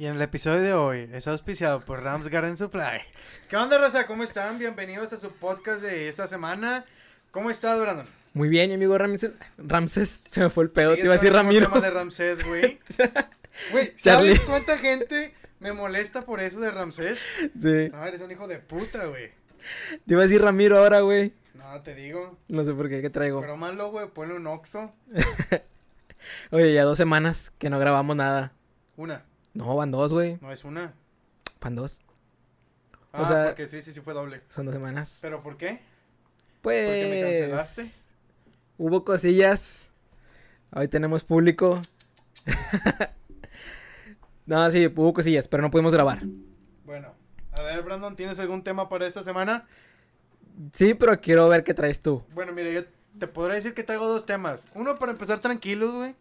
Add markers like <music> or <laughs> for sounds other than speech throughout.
Y en el episodio de hoy es auspiciado por Rams Garden Supply. ¿Qué onda, Rosa? ¿Cómo están? Bienvenidos a su podcast de esta semana. ¿Cómo estás, Brandon? Muy bien, mi amigo Ramses. Ramses, se me fue el pedo, te iba a decir con el Ramiro. tema de Ramsés, güey. <laughs> Güey, Charlie. ¿sabes cuánta gente me molesta por eso de Ramsés? Sí, No, eres un hijo de puta, güey. te iba a decir Ramiro ahora, güey. No, te digo. No sé por qué, ¿qué traigo? Pero malo, güey, ponle un oxo. <laughs> Oye, ya dos semanas que no grabamos nada. Una, No, van dos, güey. no es una. Van dos. Ah, O sea- porque sí, sí, sí fue doble. Son dos semanas. ¿Pero por qué? Pues. ¿Por qué me cancelaste? Hubo cosillas. Hoy tenemos público. <laughs> no, sí, hubo cosillas, pero no pudimos grabar. Bueno, a ver, Brandon, ¿tienes algún tema para esta semana? Sí, pero quiero ver qué traes tú. Bueno, mire, yo te podría decir que traigo dos temas. Uno para empezar tranquilos, güey.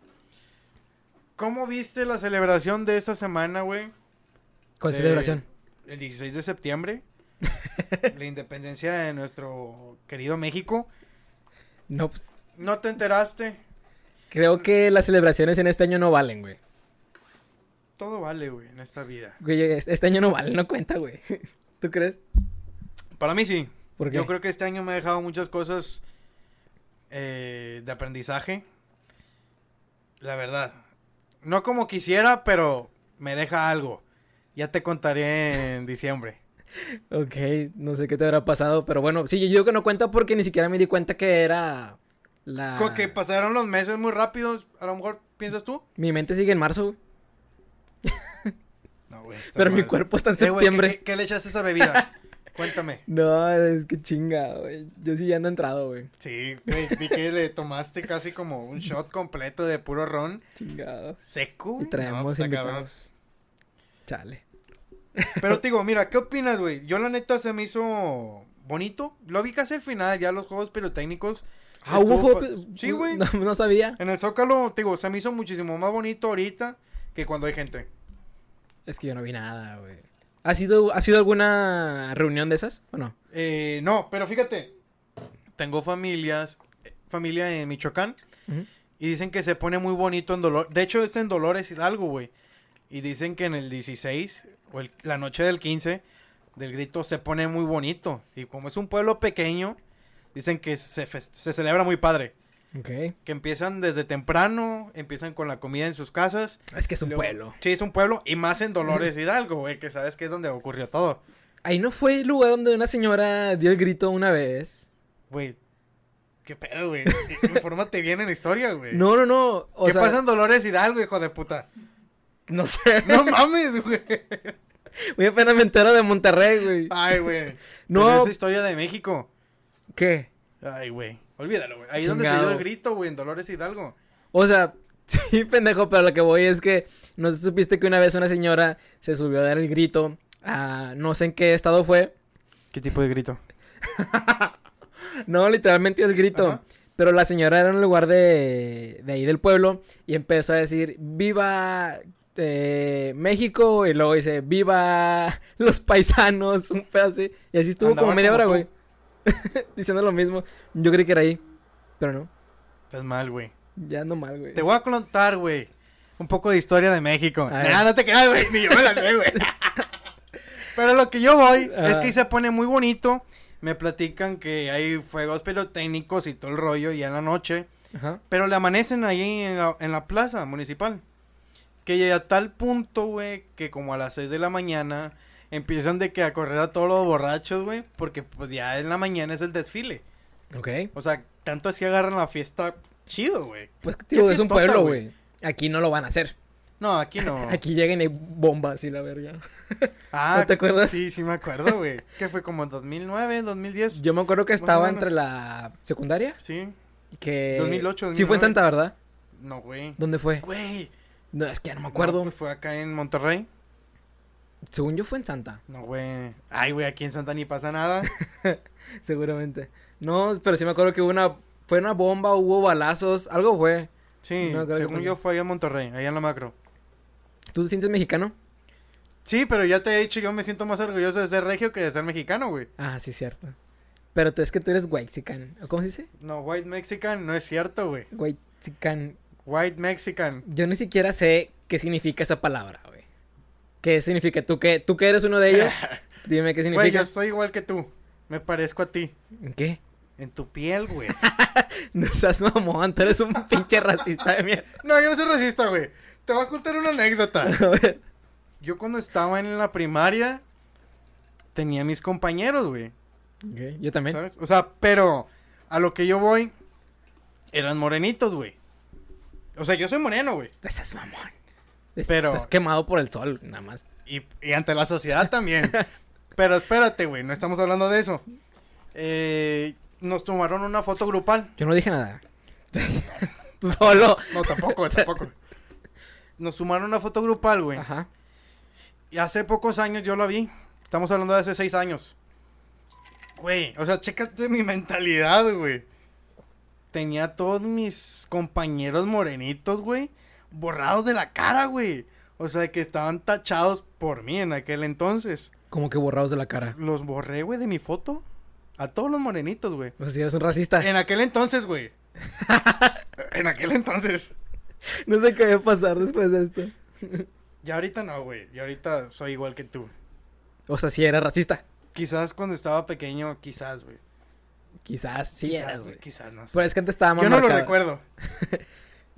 ¿Cómo viste la celebración de esta semana, güey? Eh, celebración. El 16 de septiembre. <laughs> la independencia de nuestro querido México. No, pues. ¿No te enteraste? Creo que las celebraciones en este año no valen, güey. Todo vale, güey, en esta vida. Güey, este año no vale, no cuenta, güey. <laughs> ¿Tú crees? Para mí sí. ¿Por qué? Yo creo que este año me ha dejado muchas cosas eh, de aprendizaje. La verdad. No como quisiera, pero me deja algo. Ya te contaré en diciembre. Ok, no sé qué te habrá pasado, pero bueno, sí, yo digo que no cuenta porque ni siquiera me di cuenta que era la... Como que pasaron los meses muy rápidos. A lo mejor piensas tú. Mi mente sigue en marzo, No, güey. <laughs> pero mi cuerpo está en Eh, güey, ¿qué- septiembre. ¿qué, qué le echaste a esa bebida? <laughs> Cuéntame. No, es que chinga, güey. Yo sí ya ando entrado, güey. Sí, güey. Vi que le tomaste casi como un shot completo de puro ron Chingado. seco. Y traemos No, invitados. Chale. Pero te <laughs> digo, mira, ¿qué opinas, güey? Yo la neta se me hizo bonito. Lo vi casi al final, ya los juegos pirotécnicos. Ah, hubo juego- Sí, güey. No, no sabía. En el Zócalo, te digo, se me hizo muchísimo más bonito ahorita que cuando hay gente. Es que yo no vi nada, güey. ¿Ha sido, ¿Ha sido alguna reunión de esas? ¿O no? Eh, no, pero fíjate, tengo familias, familia en Michoacán, y dicen que se pone muy bonito en Dolores. De hecho, es en Dolores Hidalgo, güey. Y dicen que en el 16, o el- la noche del 15, del grito, se pone muy bonito. Y como es un pueblo pequeño, dicen que se, se celebra muy padre. Ok. Que empiezan desde temprano, empiezan con la comida en sus casas. Es que es un Luego- pueblo. Sí, es un pueblo, y más en Dolores Hidalgo, güey, que sabes que es donde ocurrió todo. Ahí no fue el lugar donde una señora dio el grito una vez. Güey, qué pedo, güey. <laughs> Infórmate bien en la historia, güey. No, no, no. O ¿Qué sea, pasa en Dolores Hidalgo, hijo de puta? No sé. <laughs> No mames, güey. Muy apenas me entero de Monterrey, güey. Ay, güey. <laughs> No. Pero es historia de México. ¿Qué? Ay, güey. Olvídalo, güey. Ahí es donde se dio el grito, güey, en Dolores Hidalgo. O sea, <laughs> sí, pendejo, pero lo que voy es que no supiste que una vez una señora se subió a dar el grito a no sé en qué estado fue. ¿Qué tipo de grito? <laughs> No, literalmente el grito. Ajá. Pero la señora era en un lugar de, de ahí del pueblo y empezó a decir, viva eh, México y luego dice, viva los paisanos, <laughs> un pedazo así. Y así estuvo Andaba como media hora, güey. <laughs> Diciendo lo mismo. Yo creí que era ahí, pero no. Estás mal, güey. Ya ando mal, güey. Te voy a contar, güey. Un poco de historia de México. Nah, no te creas, güey. Ni yo me la sé, güey. <laughs> Pero lo que yo voy es Ah. que ahí se pone muy bonito. Me platican que hay fuegos pirotécnicos y todo el rollo ya en la noche. Ajá. Pero le amanecen ahí en la, en la plaza municipal. Que llega a tal punto, güey, que como a las 6 de la mañana empiezan de que a correr a todos los borrachos, güey. Porque pues ya en la mañana es el desfile. Ok. O sea, tanto así agarran la fiesta chido, güey. Pues ¿Qué tío, es un pueblo, güey? Aquí no lo van a hacer. No, aquí no. <laughs> Aquí llegan y hay bombas y la verga. <laughs> Ah, ¿No te acuerdas? Sí, sí me acuerdo, güey. que fue como en 2009, 2010. Yo me acuerdo que estaba entre la secundaria. Sí. Que... 2008, Sí fue 2009. en Santa, ¿verdad? No, güey. ¿Dónde fue? Güey. No, es que ya no me No, acuerdo. pues fue acá en Monterrey. Según yo fue en Santa, No, güey. Ay, güey, aquí en Santa ni pasa nada. <laughs> seguramente. No, pero sí me acuerdo que hubo una... Fue una bomba, hubo balazos, algo fue. Sí, No, según yo fue allá en Monterrey, allá en la macro. ¿Tú te sientes mexicano? Sí, pero ya te he dicho, yo me siento más orgulloso de ser regio que de ser mexicano, güey. Ah, sí, cierto. Pero tú es que tú eres whitezican. ¿O ¿Cómo se dice? No, white mexican no es cierto, güey. Whitezican. White mexican. Yo ni siquiera sé qué significa esa palabra, güey. ¿Qué significa? ¿Tú que, tú que eres uno de ellos? <laughs> Dime qué Güey, yo significa. estoy igual que tú. Me parezco a ti. ¿En ¿Qué? En tu piel, güey. <laughs> No seas mamón, tú eres un <laughs> pinche racista de mierda. no, yo no soy racista, güey. Te voy a contar una anécdota. A ver. Yo cuando estaba en la primaria tenía mis compañeros, güey. Ok, Yo también. ¿Sabes? O sea, pero a lo que yo voy eran morenitos, güey. O sea, yo soy moreno, güey. No seas mamón. Es- Pero- Estás quemado por el sol, nada más. Y, y ante la sociedad también. <laughs> pero espérate, güey, no estamos hablando de eso. Eh, nos tomaron una foto grupal. Yo no dije nada. <laughs> Solo. No, tampoco, tampoco. Nos tomaron una foto grupal, güey. Ajá. Y hace pocos años yo lo vi. Estamos hablando de hace seis años. Güey, o sea, chécate mi mentalidad, güey. Tenía todos mis compañeros morenitos, güey, borrados de la cara, güey. O sea, que estaban tachados por mí en aquel entonces. Como que borrados de la cara. Los borré, güey, de mi foto. A todos los morenitos, güey. O sea, si eres un racista. En aquel entonces, güey. <laughs> en aquel entonces. No sé qué va a pasar después de esto. Ya ahorita no, güey. Y ahorita soy igual que tú. O sea, si eras racista. Quizás cuando estaba pequeño, quizás, güey. Quizás sí Quizás, eras, güey. Quizás, no sé. Pero es que antes estaba más Yo no lo recuerdo. <laughs>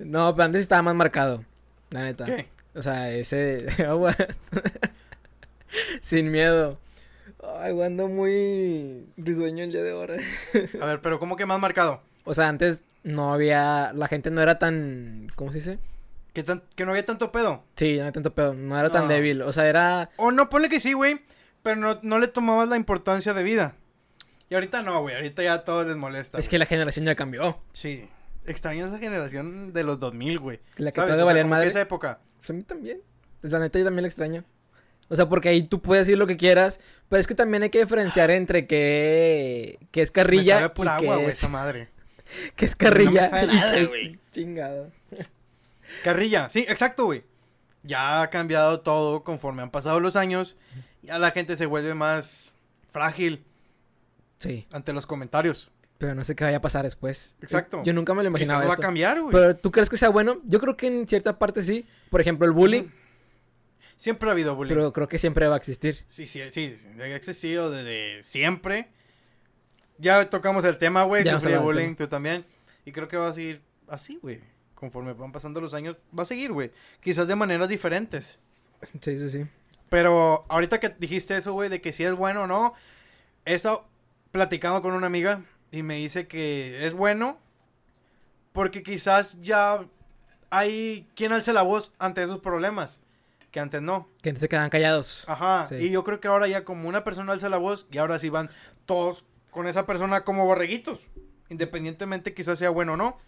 No, pero antes estaba más marcado. La neta. ¿Qué? O sea, ese. <laughs> Sin miedo. Ay, güey, ando muy risueño el día de ahora. A ver, pero ¿cómo que más marcado? O sea, antes no había. La gente no era tan. ¿Cómo se dice? ¿Que, tan- que no había tanto pedo? Sí, no había tanto pedo. No era tan débil. O sea, era. O no, ponle que sí, güey. Pero no, no le tomabas la importancia de vida. Y ahorita no, güey. Ahorita ya a todos les molesta. Es güey. que la generación ya cambió. Sí. Extraño esa generación de los 2000, güey. La que ¿Sabes? todavía O sea, valían como que madre. esa época. Pues a mí también. Pues la neta yo también la extraño. O sea, porque ahí tú puedes decir lo que quieras, pero es que también hay que diferenciar entre que, que es Me carrilla sabe pura y agua, que, güey, es, esa madre. <laughs> que es carrilla sabe y nada, que es güey. chingado. Carrilla. Sí, exacto, güey. Ya ha cambiado todo conforme han pasado los años. Ya la gente se vuelve más frágil Sí, ante los comentarios. Pero no sé qué vaya a pasar después. Exacto. Yo nunca me lo imaginaba va a cambiar, güey. Pero ¿tú crees que sea bueno? Yo creo que en cierta parte sí. Por ejemplo, el bullying, Siempre ha habido bullying. pero creo que siempre va a existir. Sí, sí, sí, ha existido desde siempre. Ya tocamos el tema, güey, Ya hemos sufrí de hablado del bullying, tú también. Y creo que va a seguir así, güey. Conforme van pasando los años, va a seguir, güey. Quizás de maneras diferentes. Sí, sí, sí. Pero ahorita que dijiste eso, güey, de que si es bueno o no, he estado platicando con una amiga y me dice que es bueno porque quizás ya hay quien alce la voz ante esos problemas, que antes no. Que antes se quedaban callados. Ajá, Sí. y yo creo que ahora ya como una persona alza la voz y ahora sí van todos con esa persona como borreguitos, independientemente quizás sea bueno o no.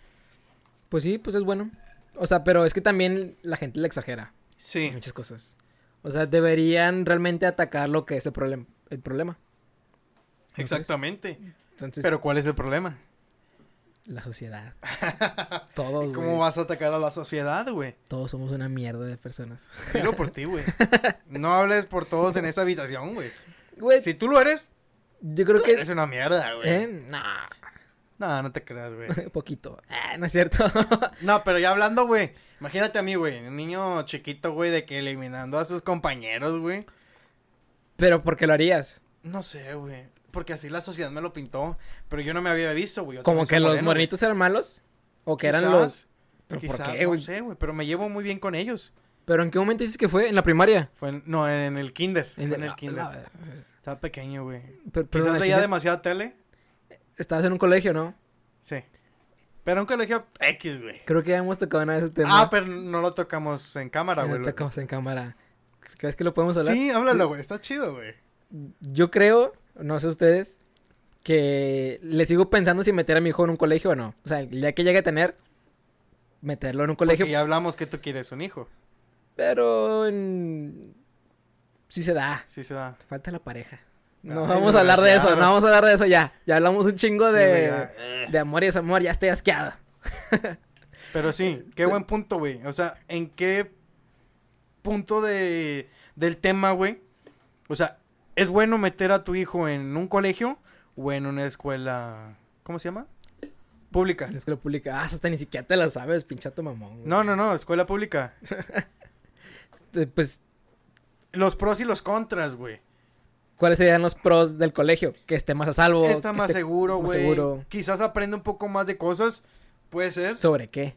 Pues sí, pues es bueno. O sea, pero es que también la gente le exagera. Sí. muchas cosas. O sea, deberían realmente atacar lo que es el problema. El problema. Exactamente. Entonces, Pero ¿cuál es el problema? la sociedad. <laughs> Todos, ¿Y ¿Cómo vas a atacar a la sociedad, güey? Todos somos una mierda de personas. Dilo por ti, güey. <laughs> No hables por todos en esta habitación, güey. Si tú lo eres, yo creo tú que... eres una mierda, güey. ¿Eh? Nah, No, no te creas, güey. <laughs> poquito. Ah, no es cierto. No, pero ya hablando, güey. Imagínate a mí, güey. Un niño chiquito, güey, de que eliminando a sus compañeros, güey. Pero ¿por qué lo harías? No sé, güey. Porque así la sociedad me lo pintó. Pero yo no me había visto, güey. ¿Como que los morenitos eran malos? ¿O que eran los...? ¿Pero Quizás, por qué, no sé, güey. Pero me llevo muy bien con ellos. ¿Pero en qué momento dices que fue? ¿En la primaria? Fue en- no, en el kinder. Fue en, la- el kinder. la- Estaba pequeño, güey. pero- pero Quizás veía kinder demasiada tele. Estabas en un colegio, ¿no? Sí. Pero un colegio X, güey. Creo que ya hemos tocado una vez ese tema. Ah, pero no lo tocamos en cámara, güey. lo Lo- tocamos en cámara. ¿Crees que lo podemos hablar? Sí, háblalo, güey. Está chido, güey. Yo creo, no sé ustedes, que le sigo pensando si meter a mi hijo en un colegio o no. O sea, día que llegue a tener, meterlo en un colegio. Porque ya hablamos que tú quieres un hijo. Pero en... sí se da. Sí se da. Falta la pareja. Ay, No vamos a hablar de eso, no vamos a hablar de eso ya. Ya hablamos un chingo de, ya. De amor y desamor, ya estoy asqueado. <laughs> Pero sí, qué buen punto, güey. O sea, ¿en qué punto de, del tema, güey? O sea, ¿es bueno meter a tu hijo en un colegio o en una escuela, ¿cómo se llama? Pública. En escuela pública. Ah, hasta ni siquiera te la sabes, pinchato mamón. güey. No, no, no, escuela pública. <laughs> Eh, Pues los pros y los contras, güey. ¿Cuáles serían los pros del colegio? Que esté más a salvo. Está que más esté seguro, güey. seguro. Quizás aprende un poco más de cosas. Puede ser. ¿Sobre qué?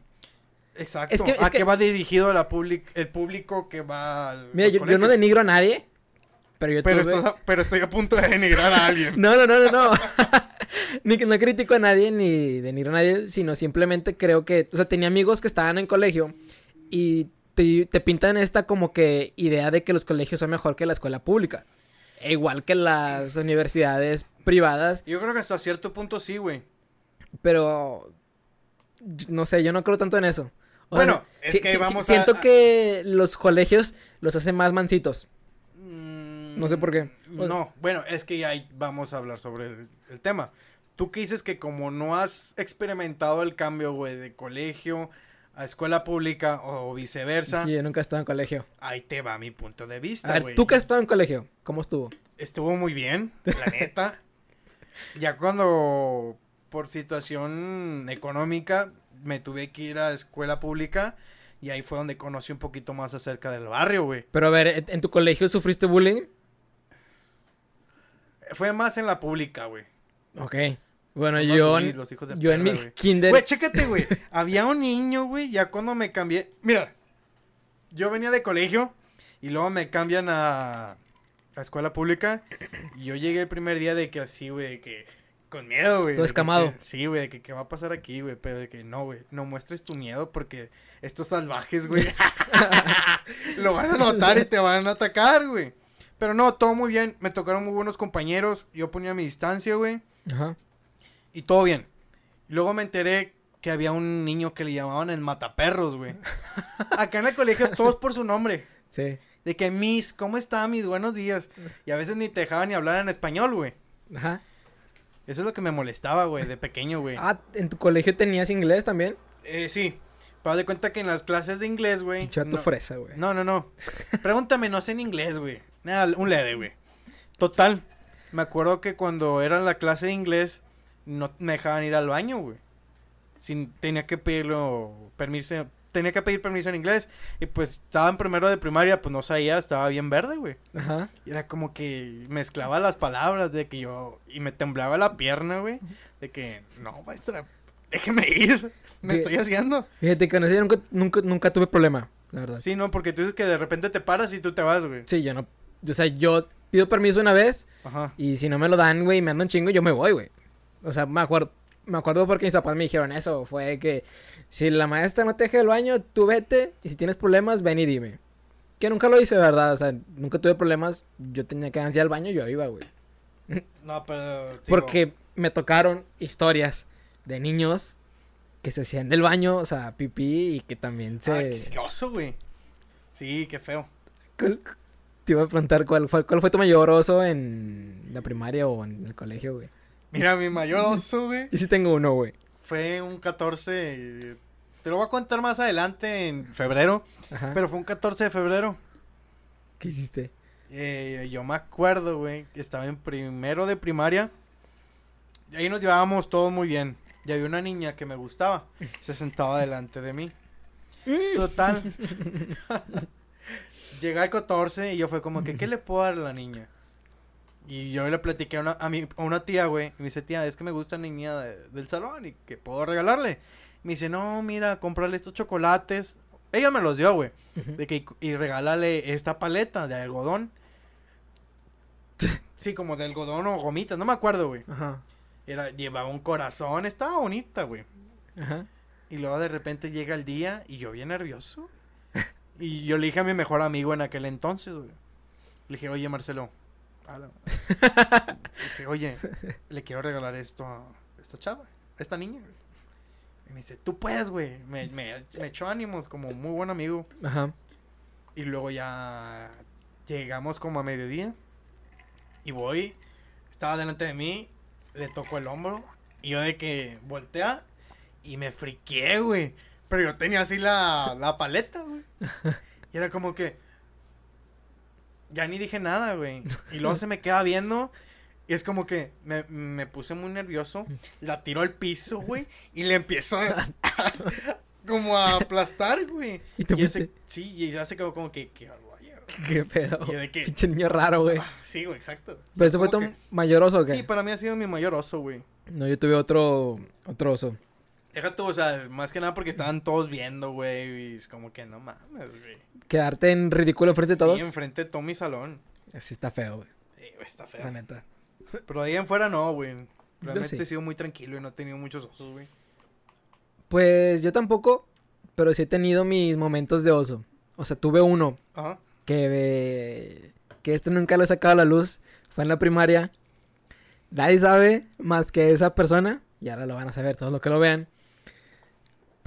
Exacto. Es que- es ¿A que- qué va dirigido la public el público que va al Mira, yo, no denigro a nadie. Pero yo pero, tuve- estás a- pero estoy a punto de denigrar a alguien. <laughs> No, no, no, no, no. <laughs> ni que no critico a nadie ni denigro a nadie, sino simplemente creo que, o sea, tenía amigos que estaban en colegio y te, te pintan esta como que idea de que los colegios son mejor que la escuela pública. E igual que las universidades privadas, Yo creo que hasta cierto punto sí, güey. pero no sé, yo no creo tanto en eso. O Bueno, sea, es que vamos a- siento que los colegios los hacen más mansitos. No sé por qué. No, bueno, es que ya vamos a hablar sobre el, el tema. Tú que dices que como no has experimentado el cambio, güey, de colegio a escuela pública o viceversa, que yo nunca he estado en colegio. ahí te va mi punto de A vista, ver, güey. tú que has estado en colegio, ¿cómo estuvo? Estuvo muy bien, la <laughs> neta. ya cuando por situación económica me tuve que ir a escuela pública y ahí fue donde conocí un poquito más acerca del barrio, güey. Pero a ver, ¿en en tu colegio sufriste bullying? Fue más en la pública, güey. Ok. Bueno, Son yo, bullies, los hijos de yo en mi güey. kinder... Güey, chécate, güey. Había un niño, güey, ya cuando me cambié. Mira, yo venía de colegio y luego me cambian a, a escuela pública. Y yo llegué el primer día de que así, güey, de que con miedo, güey. Todo escamado. sí, güey, de que qué va a pasar aquí, güey. Pero de que no, güey, no muestres tu miedo porque estos salvajes, güey, <laughs> <laughs> lo van a notar y te van a atacar, güey. Pero no, todo muy bien. Me tocaron muy buenos compañeros. Yo ponía mi distancia, güey. Ajá. Y todo bien. Luego me enteré que había un niño que le llamaban el mataperros, güey. <laughs> Acá en el colegio todos por su nombre. Sí. De que Miss, ¿cómo está? Mis buenos días. Y a veces ni te dejaban ni hablar en español, güey. Ajá. Eso es lo que me molestaba, güey, de pequeño, güey. Ah, ¿en tu colegio tenías inglés también? Eh, sí. Para de cuenta que en las clases de inglés, güey. Chato no- fresa, güey. No, no, no. Pregúntame, no sé en inglés, güey. Nada, un leve, güey. Total. Me acuerdo que cuando era la clase de inglés, no me dejaban ir al baño, güey. Sin, tenía que pedirlo, permiso, tenía que pedir permiso en inglés. Y pues estaba en primero de primaria, pues no sabía, estaba bien verde, güey. Ajá. Y era como que mezclaba las palabras de que yo, y me temblaba la pierna, güey. De que, no, maestra, déjeme ir. Me estoy haciendo. Fíjate que nunca, nunca, nunca tuve problema, la verdad. Sí. Sí, no, porque tú dices que de repente te paras y tú te vas, güey. yo no... O sea, yo pido permiso una vez Ajá. y si no me lo dan, güey, y me andan chingo, yo me voy, güey. O sea, me acuerdo... Me acuerdo porque mis papás me dijeron eso, fue que si la maestra no te deja el baño, tú vete y si tienes problemas, ven y dime. Que nunca lo hice, ¿verdad? O sea, nunca tuve problemas, yo tenía que ir al baño, yo iba, güey. No, pero. Porque me tocaron historias de niños que se hacían del baño, o sea, pipí y que también se... Ah, qué güey. Sí, qué feo. ¿Cuál- Te iba a preguntar cuál fue, cuál fue tu mayor oso en la primaria o en el colegio, güey. Mira, mi mayor oso, güey, Yo sí tengo uno, güey. fue un 14. Te lo voy a contar más adelante en febrero. Ajá. Pero fue un 14 de febrero. ¿Qué hiciste? Eh, yo me acuerdo, güey, que estaba en primero de primaria. Y ahí nos llevábamos todos muy bien. Y había una niña que me gustaba. Se sentaba delante de mí. <laughs> Total. <laughs> Llega el 14 y yo fue como que, ¿qué le puedo dar a la niña? Y yo le platiqué a una, a mi- a una tía, güey. Y me dice, tía, es que me gusta la niña de- del salón y que puedo regalarle. Me dice, no, mira, comprarle estos chocolates. Ella me los dio, güey. De que, y regálale esta paleta de algodón. <laughs> Sí, como de algodón o gomitas, no me acuerdo, güey. Ajá. Era, llevaba un corazón, estaba bonita, güey. Ajá. Y luego de repente llega el día y yo bien nervioso. Y yo le dije a mi mejor amigo en aquel entonces, güey. Le dije, oye, Marcelo. Le dije, oye, le quiero regalar esto a esta chava, a esta niña. güey". Y me dice, tú puedes, güey. Me, me, me echó ánimos como muy buen amigo. Ajá. Y luego ya llegamos como a mediodía. Y voy, estaba delante de mí, le tocó el hombro. Y yo de que voltea y me friqué, güey. Pero yo tenía así la, la paleta, güey. Y era como que. Ya ni dije nada, güey. Y luego se me queda viendo. Y es como que me, me puse muy nervioso. La tiro al piso, güey. Y le empiezo a. como a aplastar, güey. Y te Y ese, sí, y ya se quedó como que, ¿qué <laughs> pedo? ¿Y de qué? Pinche niño raro, güey. Ah, sí, güey, exacto. ¿Pero ese fue tu que- mayor oso o qué? Sí, para mí ha sido mi mayor oso, güey. No, yo tuve otro, otro oso. Déjate, o sea, más que nada porque estaban todos viendo, güey, y es como que no mames, güey. Quedarte en ridículo frente de todos. Sí, enfrente de todo mi salón. Así está feo, güey. Sí, güey, está La feo. neta. Pero de ahí en fuera no, güey. Realmente sí. he sido muy tranquilo y no he tenido muchos osos, güey. Pues yo tampoco, pero sí he tenido mis momentos de oso. O sea, tuve uno Ajá. que, que este nunca lo he sacado a la luz. Fue en la primaria. Nadie sabe más que esa persona. Y ahora lo van a saber todos los que lo vean.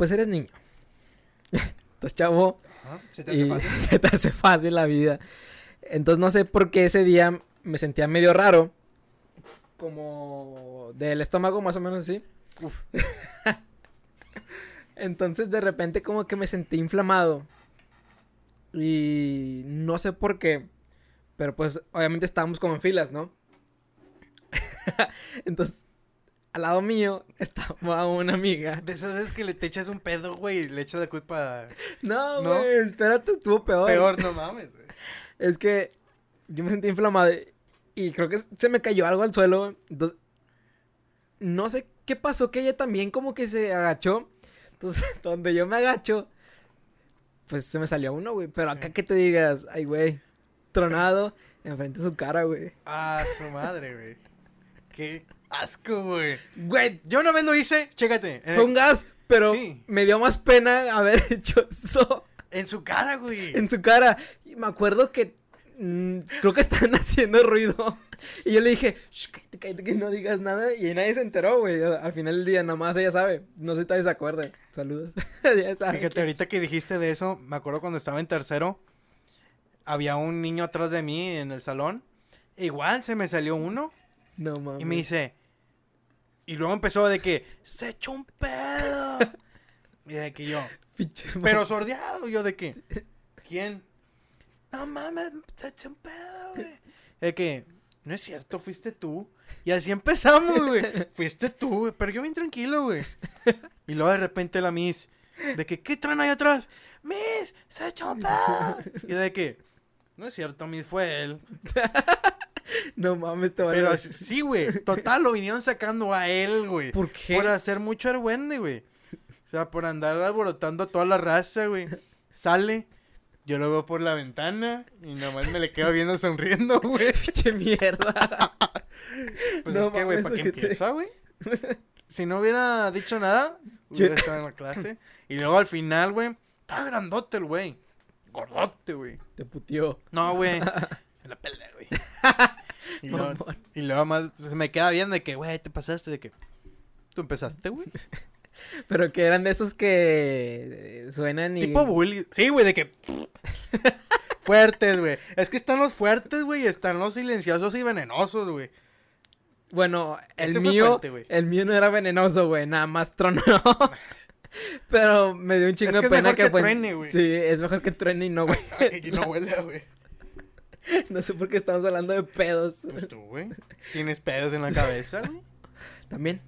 Pues eres niño. <laughs> Estás chavo. Ajá. ¿Se te hace y fácil? <laughs> se te hace fácil la vida. Entonces no sé por qué ese día me sentía medio raro. Como del estómago, más o menos así. Uf. <laughs> Entonces de repente como que me sentí inflamado. Y no sé por qué. Pero pues obviamente estábamos como en filas, ¿no? Entonces, al lado mío estaba <laughs> una amiga. De esas veces que le te echas un pedo, güey, y le echas la culpa. No, ¿No? güey, espérate, estuvo peor. Peor, no <laughs> mames, güey. Es que yo me sentí inflamado y creo que se me cayó algo al suelo. Entonces, no sé qué pasó, que ella también como que se agachó. Entonces, <laughs> donde yo me agacho, pues se me salió uno, güey. Pero acá que te digas, ay, güey, tronado enfrente de su cara, güey. Ah, su madre, güey. Qué asco, güey. Güey, Yo una vez lo hice, chécate. Fue un gas, pero Sí. me dio más pena haber <laughs> hecho eso en su cara, güey. en su cara. Y me acuerdo que mm, creo que están <laughs> haciendo ruido. Y yo le dije, "Shh, cállate, cállate, que no digas nada. Y nadie se enteró, güey. Al final del día, nada más ella sabe. No sé si te acuerda. Saludos. <laughs> ya sabe. Fíjate, ahorita que dijiste de eso, me acuerdo cuando estaba en tercero, había un niño atrás de mí en el salón. Igual se me salió uno No mames. y me dice. Y luego empezó de que se echó un pedo. <laughs> y de que yo, pero sordeado, yo de que, ¿quién? No mames, se echó un pedo, güey. De que, no es cierto, fuiste tú. Y así empezamos, güey. <laughs> Fuiste tú, güey. Pero yo bien tranquilo, güey. Y luego de repente la Miss, de que, ¿qué traen ahí atrás? Miss, se echó un pedo. Y de que, no es cierto, Miss, fue él. <laughs> <laughs> No mames, te Pero sí, güey. Total, lo vinieron sacando a él, güey. ¿Por qué? Por hacer mucho argüende, güey. O sea, por andar alborotando a toda la raza, güey. Sale, yo lo veo por la ventana y nomás me le quedo viendo sonriendo, güey. <laughs> Pinche mierda. <laughs> Pues No es que, güey, ¿para qué empieza, güey? Si no hubiera dicho nada, hubiera estado en la clase. Y luego al final, güey, estaba grandote el güey. Gordote, güey. Te putió. No, güey. Se la pelea, güey. <laughs> Y luego, Mamón. y luego más se me queda viendo de que, güey, te pasaste de que. ¿Tú empezaste, güey? <laughs> Pero que eran de esos que eh, suenan y. Tipo bully. Sí, güey, de que. <laughs> fuertes, güey. Es que están los fuertes, güey, y están los silenciosos y venenosos, güey. Bueno, el Ese mío, fuerte, el mío no era venenoso, güey, nada más tronó. Pero me dio un chingo Es de que es pena mejor que, que fue- truene, güey. Sí, es mejor que truene y no, güey. y no huele, güey. <laughs> no sé por qué estamos hablando de pedos. Pues tú, güey. Tienes pedos en la cabeza, güey. También.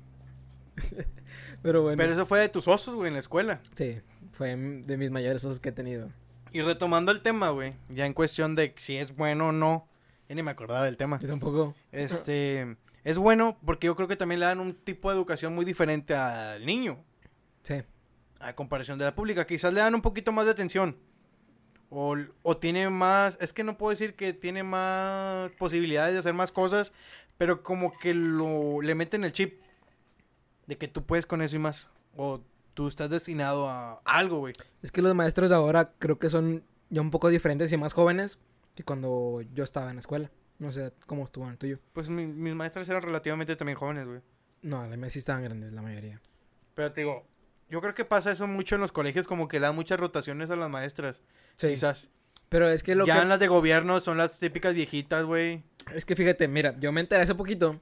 Pero bueno. Pero eso fue de tus osos, güey, en la escuela. Sí, fue de mis mayores osos que he tenido. Y retomando el tema, güey, ya en cuestión de si es bueno o no, ya ni me acordaba del tema. Yo tampoco. Este, es bueno porque yo creo que también le dan un tipo de educación muy diferente al niño, Sí. a comparación de la pública. Quizás le dan un poquito más de atención. O, o tiene más, es que no puedo decir que tiene más posibilidades de hacer más cosas, pero como que lo, le meten el chip de que tú puedes con eso y más. O tú estás destinado a algo, güey. Es que los maestros de ahora creo que son ya un poco diferentes y más jóvenes que cuando yo estaba en la escuela. No sé cómo estuvo en el tuyo. Pues mi- mis maestras eran relativamente también jóvenes, güey. No, la mía sí estaban grandes, la mayoría. Pero te digo, yo creo que pasa eso mucho en los colegios, como que le dan muchas rotaciones a las maestras. Sí. Quizás. Pero es que lo ya que... en las de gobierno son las típicas viejitas, güey. Es que fíjate, mira, yo me enteré hace poquito.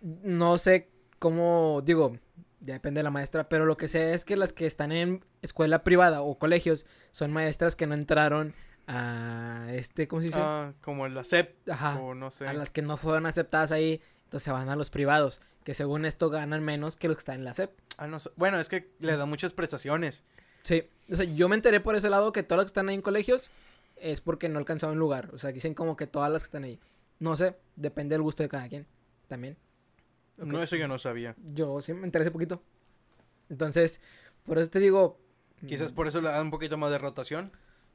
No sé cómo, digo, ya depende de la maestra, pero lo que sé es que las que están en escuela privada o colegios son maestras que no entraron a este, ¿cómo se dice? Ah, como la CEP Ajá. o no sé. A las que no fueron aceptadas ahí Entonces se van a los privados, que según esto ganan menos que los que están en la SEP. Ah, no. Bueno, es que le da muchas prestaciones. Sí, o sea, yo me enteré por ese lado que todos los que están ahí en colegios es porque no alcanzaron lugar. O sea, dicen como que todas las que están ahí. No sé, depende del gusto de cada quien. También. No, eso yo no sabía. Yo sí me enteré hace poquito. Entonces, por eso te digo. Quizás mm, por eso le dan un poquito más de rotación.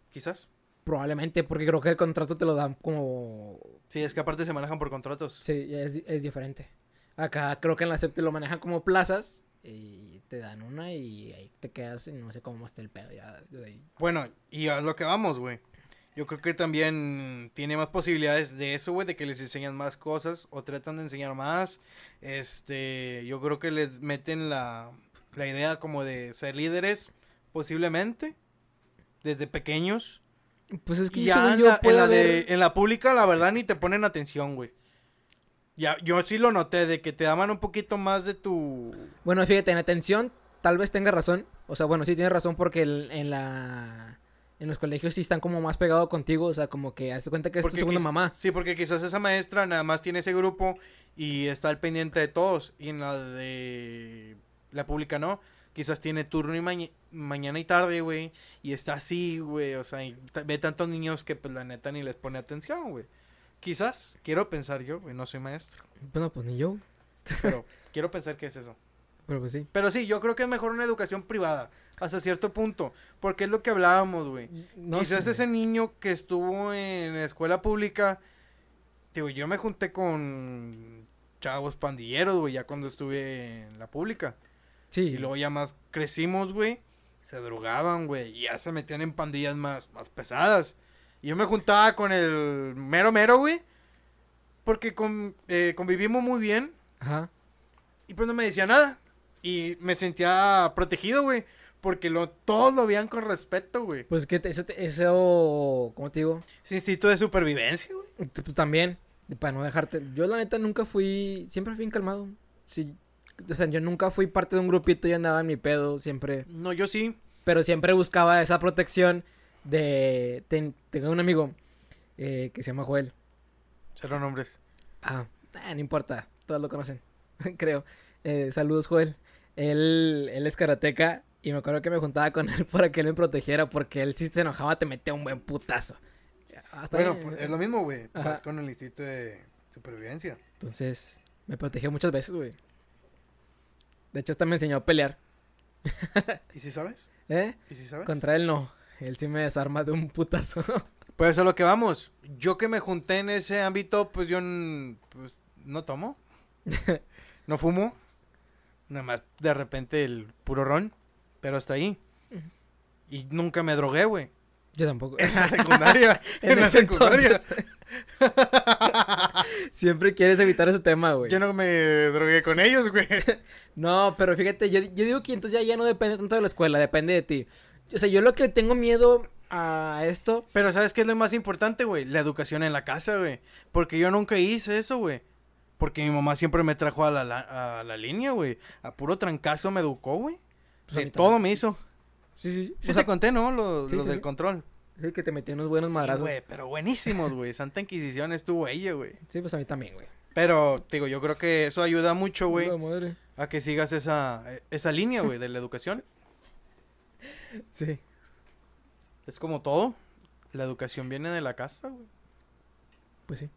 Quizás. Probablemente, porque creo que el contrato te lo dan como. Sí, es que aparte se manejan por contratos. Sí, es, es diferente. Acá creo que en la SEP te lo manejan como plazas. Y te dan una y ahí te quedas y no sé cómo está el pedo ya de ahí. Bueno, y a lo que vamos, güey. Yo creo que también tiene más posibilidades de eso, güey, de que les enseñan más cosas o tratan de enseñar más. Este, yo creo que les meten la, la idea como de ser líderes, posiblemente, desde pequeños. Pues es que ya en, yo, la, en la de- en la pública, la verdad, ni te ponen atención, güey. Ya, yo sí lo noté, de que te daban un poquito más de tu... Bueno, fíjate, en atención, tal vez tenga razón. O sea, bueno, sí tiene razón porque el- en la... En los colegios sí están como más pegados contigo, o sea, como que hace cuenta que es tu Porque segunda quiz- mamá. Sí, porque quizás esa maestra nada más tiene ese grupo y está al pendiente de todos. Y en la de la pública no. Quizás tiene turno y maña- mañana y tarde, güey. Y está así, güey. O sea, y ve tantos niños que pues la neta ni les pone atención, güey. Quizás, quiero pensar yo, güey, no soy maestro. Bueno, pues ni yo, Pero <laughs> quiero pensar que es eso. pero pues sí. Pero sí, yo creo que es mejor una educación privada. Hasta cierto punto. Porque es lo que hablábamos, güey. No Quizás sé. ese niño que estuvo en escuela pública, digo, yo me junté con chavos pandilleros, güey, ya cuando estuve en la pública. Sí, Y luego ya más crecimos, güey, se drogaban, güey, y ya se metían en pandillas más, más pesadas. Y yo me juntaba con el mero mero, güey, porque con- eh, convivimos muy bien ajá. y pues no me decía nada. Y me sentía protegido, güey, porque lo, todos lo veían con respeto, güey. Pues que te- eso, ¿cómo te digo? Ese instinto de supervivencia, güey. Pues también, para no dejarte. Yo la neta nunca fui, siempre fui bien calmado. Sí, o sea, yo nunca fui parte de un grupito y andaba en mi pedo, siempre. No, yo sí. Pero siempre buscaba esa protección de... ten- tengo un amigo eh, que se llama Joel. Cero nombres. Ah, no importa, todos lo conocen, <laughs> creo. Eh, saludos, Joel. Él, él es karateca y me acuerdo que me juntaba con él <laughs> para que él me protegiera porque él si se enojaba te metía un buen putazo. Hasta Bueno, ahí, pues, es lo mismo, güey. Vas con el instinto de supervivencia. Entonces, me protegió muchas veces, güey. De hecho, hasta me enseñó a pelear. ¿Y si sabes? ¿Eh? ¿Y si sabes? Contra él no. Él sí me desarma de un putazo. <laughs> Pues a lo que vamos. Yo que me junté en ese ámbito, pues yo pues, no tomo. <laughs> no fumo. Nada más de repente el puro ron. Pero hasta ahí. Y nunca me drogué, güey. Yo tampoco. En la secundaria. <laughs> en, la ese secundaria. <laughs> Siempre quieres evitar ese tema, güey. Yo no me drogué con ellos, güey. <laughs> No, pero fíjate, yo, yo digo que entonces ya, ya no depende tanto de la escuela, depende de ti. O sea, yo lo que tengo miedo a esto, Pero ¿sabes qué es lo más importante, güey? La educación en la casa, güey. Porque yo nunca hice eso, güey. Porque mi mamá siempre me trajo a la, la- a la línea, güey. A puro trancazo me educó, güey. Pues De todo me hizo. Sí, sí, Sí o te conté, ¿no? Lo, Sí, lo sí, del sí. control. sí, que te metí unos buenos madrazos. güey, pero buenísimos, güey. Santa Inquisición estuvo ella, güey. Sí, pues a mí también, güey. Pero, digo, yo creo que eso ayuda mucho, güey, a que sigas esa, esa línea, güey, de la educación. <laughs> Sí. Es como todo. La educación viene de la casa, güey. Pues sí.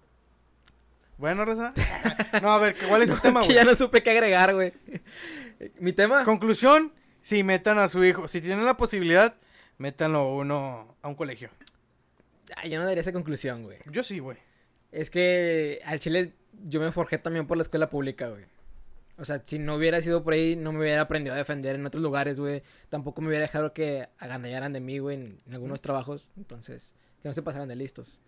Bueno, Reza. <laughs> No, a ver, ¿cuál es tu <laughs> tema, Es que güey? ya no supe qué agregar, güey. Mi tema. Conclusión, si metan a su hijo, si tienen la posibilidad, métanlo uno a un colegio. Ay, yo no daría esa conclusión, güey. Yo sí, güey. Es que al chile yo me forjé también por la escuela pública, güey. O sea, si no hubiera sido por ahí, no me hubiera aprendido a defender en otros lugares, güey. Tampoco me hubiera dejado que agandallaran de mí, güey, en, algunos trabajos. Entonces, que no se pasaran de listos.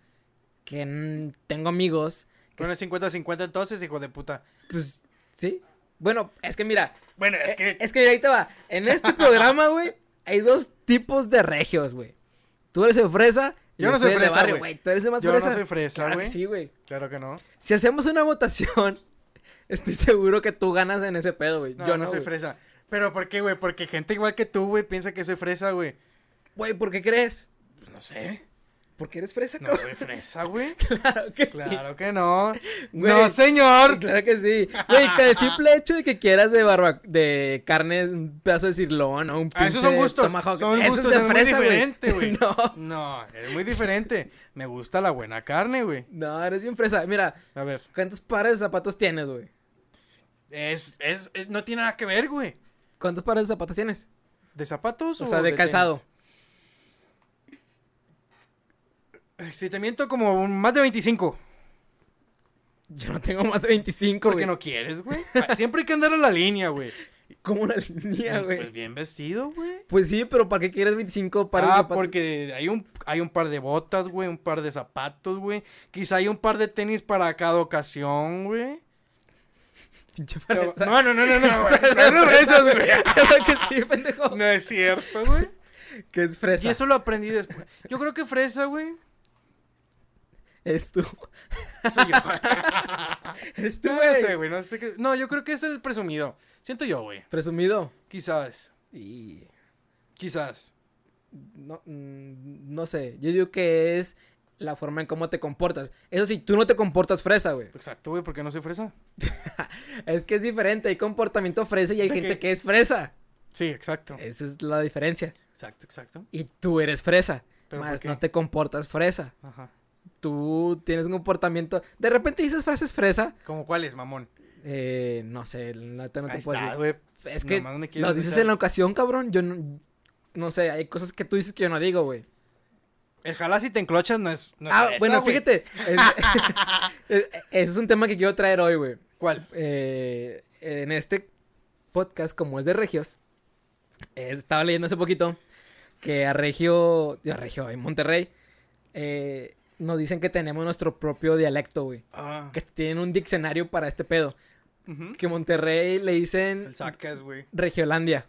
Que tengo amigos, Bueno, es 50-50 entonces, hijo de puta. pues, ¿sí? Bueno, es que mira, Bueno, es eh, que... es que mira, ahí te va. En este programa, <laughs> güey, hay dos tipos de regios, güey. Tú eres el fresa. y Yo no soy fresa, barrio, güey. Tú eres el más Yo no fresa. soy fresa, Claro que güey. sí, güey. Claro que no. Si hacemos una votación, <laughs> estoy seguro que tú ganas en ese pedo, güey. No, Yo no, no, soy güey. fresa. ¿Pero por qué, güey? Porque gente igual que tú, güey, piensa que soy fresa, güey. Güey, ¿por qué crees? Pues no sé. Porque eres fresa, No soy fresa, güey. <laughs> Claro que sí. Claro que no. Güey. No, señor. Claro que sí. Güey, con el simple hecho de que quieras de barba de carne, un pedazo de cirlón o un Ah, esos son pinche gustos. tomahawk, Son eso gustos, es es, de muy fresa, güey. diferente, güey. <laughs> No, No, es muy diferente. Me gusta la buena carne, güey. no, eres bien fresa. Mira, A ver, ¿cuántos pares de zapatos tienes, güey? es, es, es- no tiene nada que ver, güey. ¿Cuántos pares de zapatos tienes? ¿De zapatos O sea, de calzado. Si te miento como un- más de 25. Yo no tengo más de 25, ¿Por güey. qué no quieres, güey? Ah, Siempre hay que andar a la línea, güey. Como una línea, güey. Pues bien vestido, güey. Pues sí, pero ¿para qué quieres 25 pares de Ah, zapatos? porque hay un, hay un par de botas, güey, un par de zapatos, güey. Quizá hay un par de tenis para cada ocasión, güey. Pinche Pero- fresa. No, no, no, no, no. <laughs> No güey. Claro <laughs> que sí, pendejo. No es cierto, güey. Que es fresa. Y eso lo aprendí después. Yo creo que fresa, güey. Es tú. Soy yo. <laughs> Es tú, No sé, güey. No sé qué. No, yo creo que es el presumido. Siento yo, güey. Presumido. Quizás. Y... Quizás. No, mm, no sé. Yo digo que es la forma en cómo te comportas. Eso sí, tú no te comportas fresa, güey. Exacto, güey. ¿Por qué no soy fresa? <laughs> Es que es diferente. Hay comportamiento fresa y hay ¿De gente que es fresa. Sí, exacto. Esa es la diferencia. Exacto, exacto. Y tú eres fresa. ¿Pero más no te comportas fresa. Ajá. Tú tienes un comportamiento. De repente dices frases fresa. ¿Cómo cuál es, mamón? Eh, no sé, la neta no te Ahí puedo está, decir. güey. Es que Nomás me quieres lo dices en la ocasión, cabrón. Yo no, no sé, hay cosas que tú dices que yo no digo, güey. El jalas y te enclochas no es. No es ah, bueno, fíjate. es- <laughs> <laughs> es- ese es un tema que quiero traer hoy, güey. ¿Cuál? Eh, en este podcast, como es de Regios, eh, estaba leyendo hace poquito que a Regio, a Regio, en Monterrey, eh, nos dicen que tenemos nuestro propio dialecto, güey. Ah. Que tienen un diccionario para este pedo. Que Monterrey le dicen El sacas, güey. Regiolandia.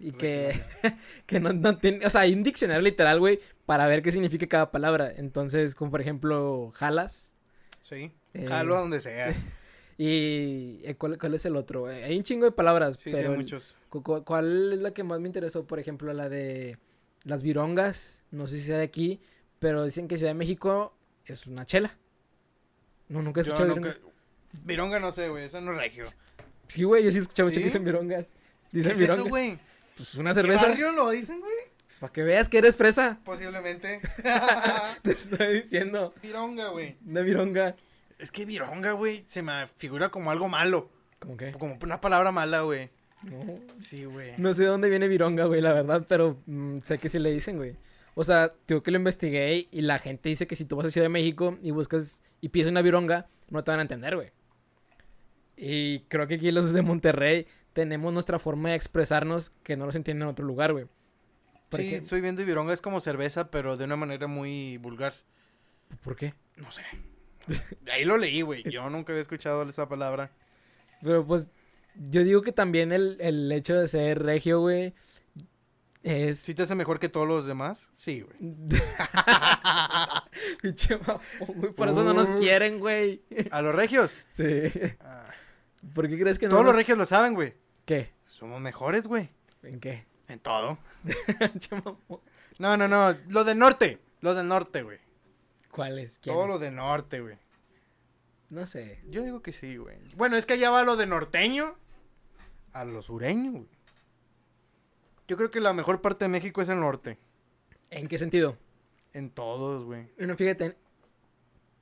Y que, <laughs> que no, no tiene, o sea, hay un diccionario literal, güey, para ver qué significa cada palabra. Entonces, como por ejemplo, jalas. Sí. Eh, Jalo a donde sea. <laughs> Y eh, ¿cuál, cuál es el otro? Eh, hay un chingo de palabras, Sí, sí, hay muchos. cu- cu- ¿cuál es la que más me interesó? Por ejemplo, la de las virongas. No sé si sea de aquí, pero dicen que Ciudad de México es una chela. No, nunca he Yo escuchado nunca... virongas. Vironga no sé, güey. Eso no es regio. Sí, güey, yo sí he escuchado mucho ¿Sí? que dicen virongas. ¿Qué Dicen es eso, güey? Pues una ¿Qué cerveza. barrio lo dicen, güey? Para que veas que eres fresa. Posiblemente. <laughs> <laughs> Te estoy diciendo. Vironga, güey. Una vironga. Es que vironga, güey, se me figura como algo malo. ¿Cómo qué? Como una palabra mala, güey. No. Sí, güey. No sé de dónde viene vironga, güey, la verdad, pero mm, sé que sí le dicen, güey. O sea, digo que lo investigué y la gente dice que si tú vas a Ciudad de México y buscas y pides una vironga, no te van a entender, güey. Y creo que aquí los de Monterrey tenemos nuestra forma de expresarnos que no los entienden en otro lugar, güey. Sí, estoy viendo y vironga es como cerveza, pero de una manera muy vulgar. ¿Por qué? No sé. <laughs> Ahí lo leí, güey. Yo nunca había escuchado esa palabra. Pero pues yo digo que también el, el hecho de ser regio, güey, es... ¿Sí te hace mejor que todos los demás? Sí, güey. <laughs> Pinche Por eso no nos Uh. quieren, güey. ¿A los regios? Sí. Ah, ¿Por qué crees que no todos los nos- regios lo saben, güey. ¿Qué? Somos mejores, güey. ¿En qué? En todo. <laughs> No, no, no. Lo del norte. Lo del norte, güey. ¿Cuál es? Todo lo del norte, güey. No sé. Yo digo que sí, güey. Bueno, es que allá va lo de norteño a lo sureño, güey. Yo creo que la mejor parte de México es el norte. ¿En qué sentido? En todos, güey. Bueno, fíjate.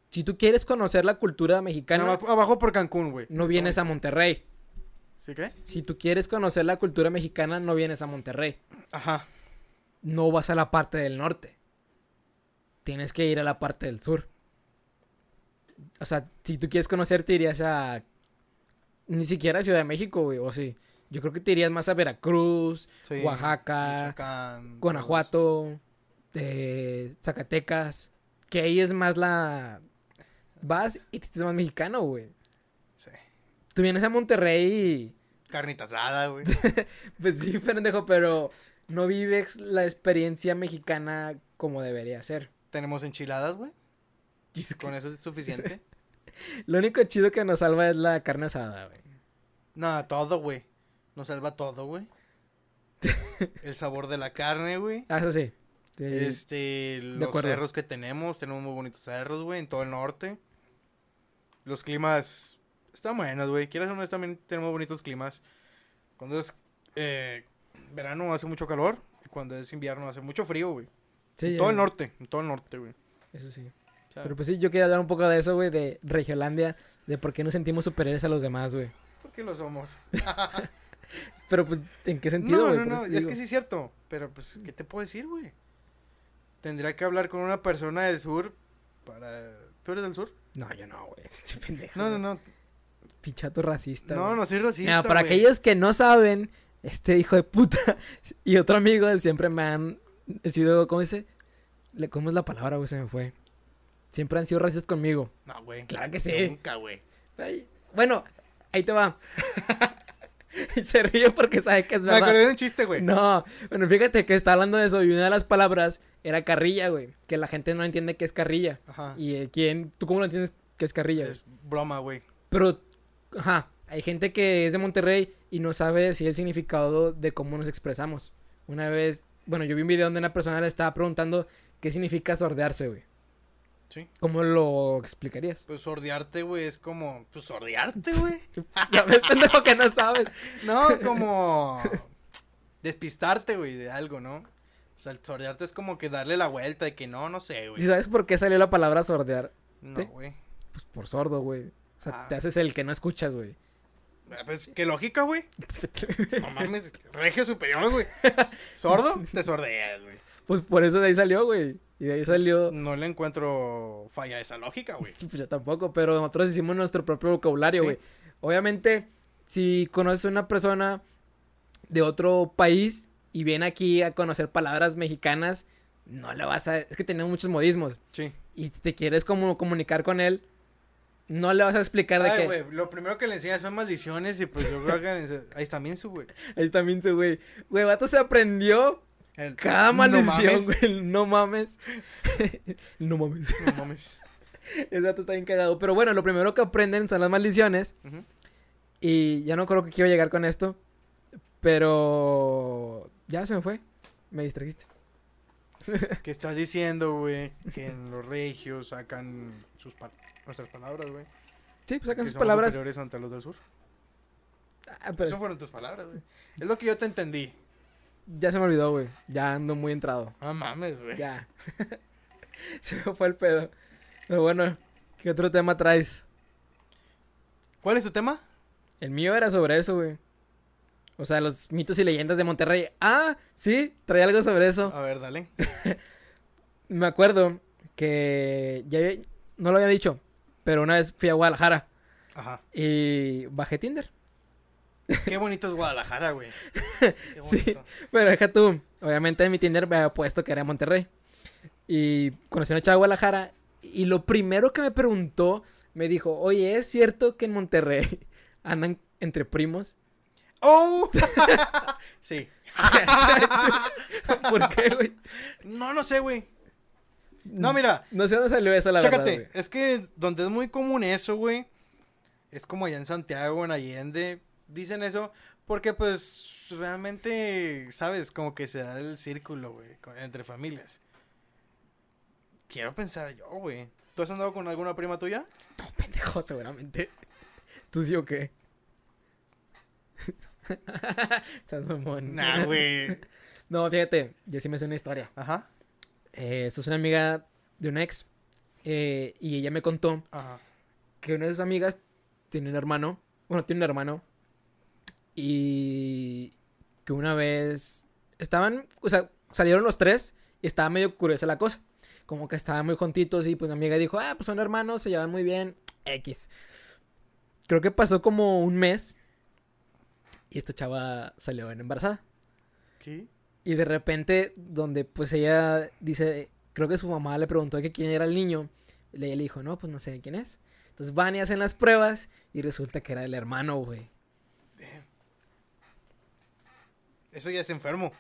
Si tú quieres conocer la cultura mexicana, abajo por Cancún, güey. no vienes a Monterrey. ¿Sí qué? Si tú quieres conocer la cultura mexicana, no vienes a Monterrey. Ajá. No vas a la parte del norte. Tienes que ir a la parte del sur. O sea, si tú quieres conocer, te irías a. Ni siquiera a Ciudad de México, güey. O sí. Yo creo que te irías más a Veracruz, Sí. Oaxaca, Michoacán, Guanajuato, eh, Zacatecas. Que ahí es más la. Vas y te sientes más mexicano, güey. Sí. Tú vienes a Monterrey y. Carnita asada, güey. <laughs> Pues sí, pendejo, pero no vives la experiencia mexicana como debería ser. Tenemos enchiladas, güey. Con eso es suficiente. <laughs> Lo único chido que nos salva es la carne asada, güey. no, todo, güey. Nos salva todo, güey. <laughs> El sabor de la carne, güey. Ah, eso sí. Sí. Este, los acuerdo. cerros que tenemos, tenemos muy bonitos cerros, güey, en todo el norte. Los climas están buenos, güey. Quieras o no, también tenemos bonitos climas. Cuando es eh, verano hace mucho calor y cuando es invierno hace mucho frío, güey. Sí, en todo el norte, en todo el norte, güey. Eso sí. Pero pues sí, yo quería hablar un poco de eso, güey, de Regiolandia, de por qué nos sentimos superiores a los demás, güey. ¿Por qué lo somos? <laughs> <laughs> Pero pues, ¿en qué sentido, no, güey? no, no, te es digo. que sí es cierto. Pero pues, ¿qué te puedo decir, güey? Tendría que hablar con una persona del sur para... ¿Tú eres del sur? No, yo no, güey. <laughs> Este pendejo. No, no, no. Pichato racista. No, no soy racista, Mira, para aquellos que no saben, este hijo de puta <laughs> y otro amigo siempre me han sido, ¿cómo dice? ¿Cómo es la palabra, güey? Se me fue. Siempre han sido racistas conmigo. No, güey. Claro que sí. Nunca, güey. Bueno, ahí te va. <laughs> Y se ríe porque sabe que es Me verdad. acordé de un chiste, güey. No, bueno, fíjate que está hablando de eso y una de las palabras era carrilla, güey. Que la gente no entiende qué es carrilla. Ajá. Y eh, quién, ¿tú cómo lo entiendes que es carrilla? güey? Es broma, güey. Pero, ajá, hay gente que es de Monterrey y no sabe decir el significado de cómo nos expresamos. Una vez, bueno, yo vi un video donde una persona le estaba preguntando qué significa sordearse, güey. Sí. ¿Cómo lo explicarías? Pues sordearte, güey, es como... Pues sordearte, güey. <laughs> ya ves, pendejo, que no sabes. No, como... Despistarte, güey, de algo, ¿no? O sea, el sordearte es como que darle la vuelta de que no, no sé, ¿Y güey. sabes por qué salió la palabra sordear? No, güey. Pues por sordo, güey. O sea, Ah. te haces el que no escuchas, güey. Ah, Pues, qué lógica, güey. <laughs> No mames, regio superior, güey. ¿Sordo? Te sordeas, güey. Pues por eso de ahí salió, güey. Y de ahí salió... No le encuentro falla a esa lógica, güey. <laughs> Pues yo tampoco, pero nosotros hicimos nuestro propio vocabulario, Sí. güey. Obviamente, si conoces a una persona de otro país y viene aquí a conocer palabras mexicanas, no le vas a... Es que tenemos muchos modismos. Sí. Y te quieres como comunicar con él, no le vas a explicar de Ay, que... güey, lo primero que le enseñas son maldiciones y pues yo creo que <laughs> ahí está Minsu, güey. Ahí también se, güey. Güey, vato se aprendió El- cada No maldición, mames. güey. <laughs> No mames. no mames. No mames. Vato está bien cagado. Pero bueno, lo primero que aprenden son las maldiciones. Y ya no creo que quiero llegar con esto. Pero ya se me fue. Me distrajiste. <laughs> ¿Qué estás diciendo, güey? Que en los regios sacan sus pa- nuestras palabras, güey. Sí, pues sacan Que sus somos palabras. superiores ante los del sur. Ah, pero Eso fueron tus palabras, güey. Es lo que yo te entendí. Ya se me olvidó, güey. Ya ando muy entrado. No mames, güey. Ya. <laughs> se me fue el pedo. Pero bueno, ¿qué otro tema traes? ¿Cuál es tu tema? El mío era sobre eso, güey. O sea, los mitos y leyendas de Monterrey. Ah, sí, traía algo sobre eso. A ver, dale. <laughs> Me acuerdo que ya no lo había dicho, pero una vez fui a Guadalajara Ajá. y bajé Tinder. Qué bonito es Guadalajara, güey. <laughs> Qué Sí. bonito. Pero deja tú, obviamente en mi Tinder me había puesto que era Monterrey. Y conocí a una chava de Guadalajara y lo primero que me preguntó, me dijo, oye, ¿es cierto que en Monterrey <laughs> andan entre primos? ¡Oh! <laughs> sí. ¿Por qué, güey? No, no sé, güey. No, mira. No sé dónde salió eso, la Chécate, verdad. es que donde es muy común eso, güey, es como allá en Santiago, en Allende, dicen eso, porque pues realmente, sabes, como que se da el círculo, güey, entre familias. Quiero pensar yo, güey. ¿Tú has andado con alguna prima tuya? No, pendejo, seguramente. ¿Tú sí o qué? <laughs> Estás mamón. Nah, güey. <laughs> No, fíjate, yo sí me sé una historia. Ajá, Eh, esta es una amiga de un ex. eh, y ella me contó ajá. que una de sus amigas tiene un hermano. Bueno, tiene un hermano. Y que una vez estaban, o sea, salieron los tres y estaba medio curiosa la cosa. Como que estaban muy juntitos y pues mi amiga dijo, ah, pues son hermanos, se llevan muy bien. X. Creo que pasó como un mes y esta chava salió en embarazada. ¿Qué? Y de repente, donde pues ella dice, creo que su mamá le preguntó que quién era el niño. Y ella le dijo, no, pues no sé quién es. Entonces van y hacen las pruebas y resulta que era el hermano, güey. Eso ya es enfermo.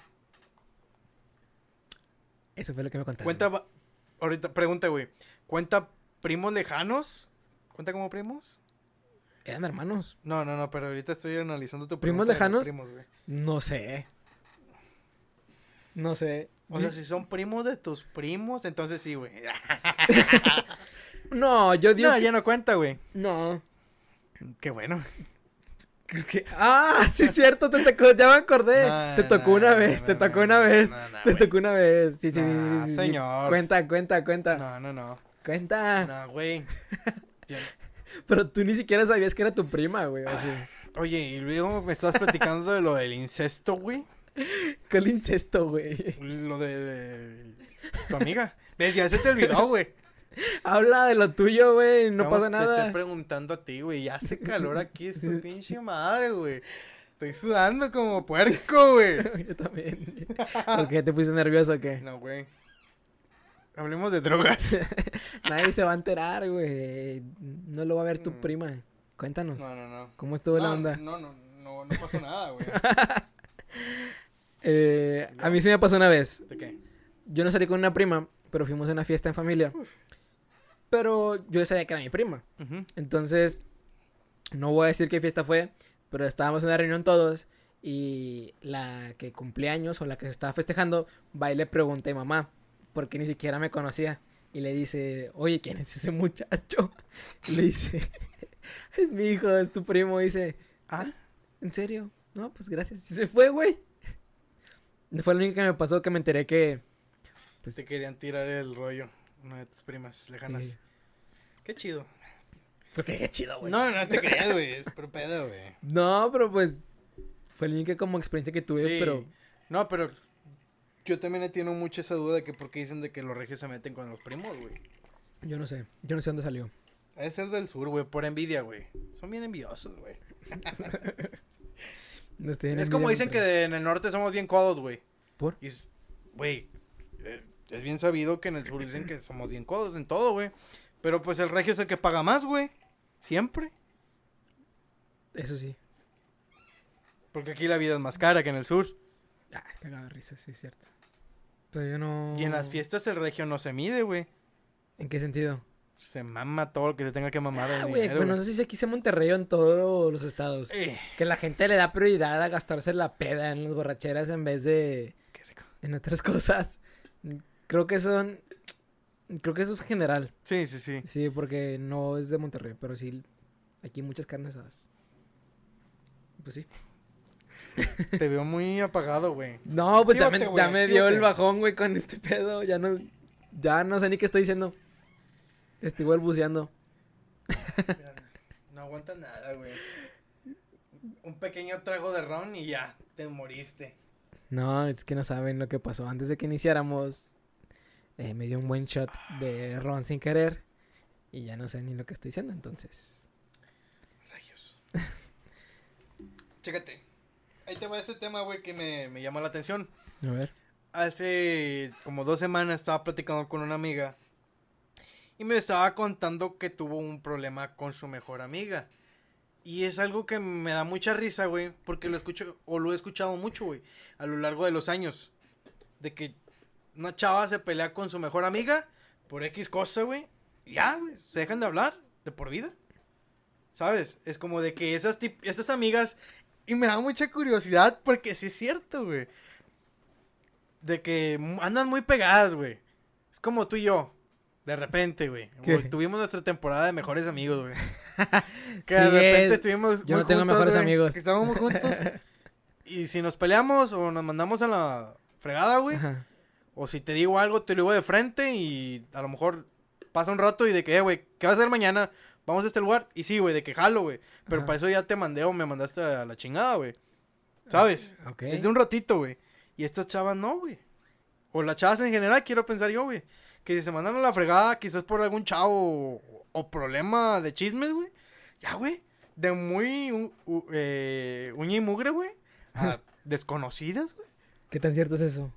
Eso fue lo que me contaron. Cuenta, ahorita pregunta, güey. ¿Cuenta primos lejanos? ¿Cuenta como primos? Eran hermanos. No, no, no, pero ahorita estoy analizando tu ¿Primos lejanos? primos. No sé. No sé. O sea, si son primos de tus primos, entonces sí, güey. <laughs> No, yo digo No, que- ya no cuenta, güey. No. Qué bueno. Ah, sí cierto, te tocó, ya me acordé. No, te tocó no, una vez, no, te tocó una vez. te tocó una vez. Sí, sí, sí, sí, señor. Cuenta, cuenta, cuenta. No, no, no. Cuenta. No, güey. <laughs> Pero tú ni siquiera sabías que era tu prima, güey. Así. Oye, y luego me estabas platicando de lo del incesto, güey. ¿Qué incesto, güey? Lo de tu amiga. ¿Ves? Ya se te olvidó, güey. Habla de lo tuyo, güey. No Vamos, pasa Te estoy nada. preguntando a ti, güey. Ya hace calor aquí, <laughs> es tu pinche madre, güey. Estoy sudando como puerco, güey. <laughs> Yo también. ¿Por qué te pusiste nervioso o qué? No, güey. Hablemos de drogas. <laughs> Nadie se va a enterar, güey. No lo va a ver tu Mm. prima. Cuéntanos. No, no, no. ¿Cómo estuvo la onda? No, no, no, no pasó nada, güey. Eh, a mí sí me pasó una vez. ¿De qué? Yo no salí con una prima, pero fuimos a una fiesta en familia. Pero yo sabía que era mi prima. Entonces, no voy a decir qué fiesta fue, pero estábamos en una reunión todos y la que cumplía años o la que se estaba festejando, va y le pregunté a mamá, porque ni siquiera me conocía. Y le dice, oye, ¿quién es ese muchacho? <laughs> Y le dice, <laughs> es mi hijo, es tu primo. dice, Ah, ¿en serio? No, pues gracias. Y se fue, güey. Fue lo único que me pasó que me enteré que... Pues, te querían tirar el rollo. Una de tus primas lejanas. Sí. Qué chido. porque qué chido, güey. No, no te creas, güey. Es por pedo, güey. No, pero pues fue la única como experiencia que tuve, Sí. pero... No, pero yo también he tenido mucha esa duda de que por qué dicen de que los regios se meten con los primos, güey. Yo no sé, yo no sé dónde salió. Ha de ser del sur, güey, por envidia, güey. Son bien envidiosos, güey. <laughs> Es como dicen que de- en el norte somos bien codos, güey. ¿Por? Güey, eh, es bien sabido que en el sur dicen que somos bien codos en todo, güey. Pero pues el regio es el que paga más, güey. Siempre. Eso sí. Porque aquí la vida es más cara que en el sur. Ah, cagada de risa, sí, es cierto. Pero yo no... Y en las fiestas el regio no se mide, güey. ¿En qué sentido? Se mama todo lo que se tenga que mamar Ah, güey, bueno, no sé si aquí se Monterrey o en todos los estados. Eh, Que la gente le da prioridad a gastarse la peda en las borracheras en vez de qué rico. en otras <laughs> cosas. Creo que son... Creo que eso es general. Sí, sí, sí. Sí, porque no es de Monterrey, pero sí, aquí hay muchas carnes asadas. Pues sí. <laughs> Te veo muy apagado, güey. No, pues ya me, ya me dio el bajón, güey, con este pedo. Ya no, ya no sé ni qué estoy diciendo. Estoy balbuceando. Mira, no aguantas nada, güey. Un pequeño trago de ron y ya, te moriste. No, es que no saben lo que pasó. Antes de que iniciáramos, eh, me dio un buen shot de ron sin querer. Y ya no sé ni lo que estoy diciendo, entonces. Rayos. Chécate. Ahí te voy a ese tema, güey, que me, me llama la atención. A ver. Hace como dos semanas estaba platicando con una amiga. Y me estaba contando que tuvo un problema con su mejor amiga. Y es algo que me da mucha risa, güey. Porque lo escucho, o lo he escuchado mucho, güey. A lo largo de los años. De que una chava se pelea con su mejor amiga. Por X cosa, güey. Ya, güey. Se dejan de hablar. De por vida. ¿Sabes? Es como de que esas, esas amigas. Y me da mucha curiosidad porque sí es cierto, güey. De que andan muy pegadas, güey. Es como tú y yo. De repente, güey. Tuvimos nuestra temporada de mejores amigos, güey. <laughs> que Sí de repente es. estuvimos. Yo muy no tengo mejores güey, amigos. Estábamos juntos. y si nos peleamos o nos mandamos a la fregada, güey. Ajá. O si te digo algo, te lo digo de frente y a lo mejor pasa un rato y de que, eh, güey, ¿qué vas a hacer mañana? Vamos a este lugar. Y sí, güey, de que jalo, güey. Pero Ajá. para eso ya te mandé o me mandaste a la chingada, güey. ¿Sabes? Ok. Es de un ratito, güey. Y estas chavas no, güey. O las chavas en general, quiero pensar yo, güey. Que si se mandan a la fregada, quizás por algún chavo o, o problema de chismes, güey. Ya, güey. De muy u- u- eh, uña y mugre, güey. A <laughs> desconocidas, güey. ¿Qué tan cierto es eso?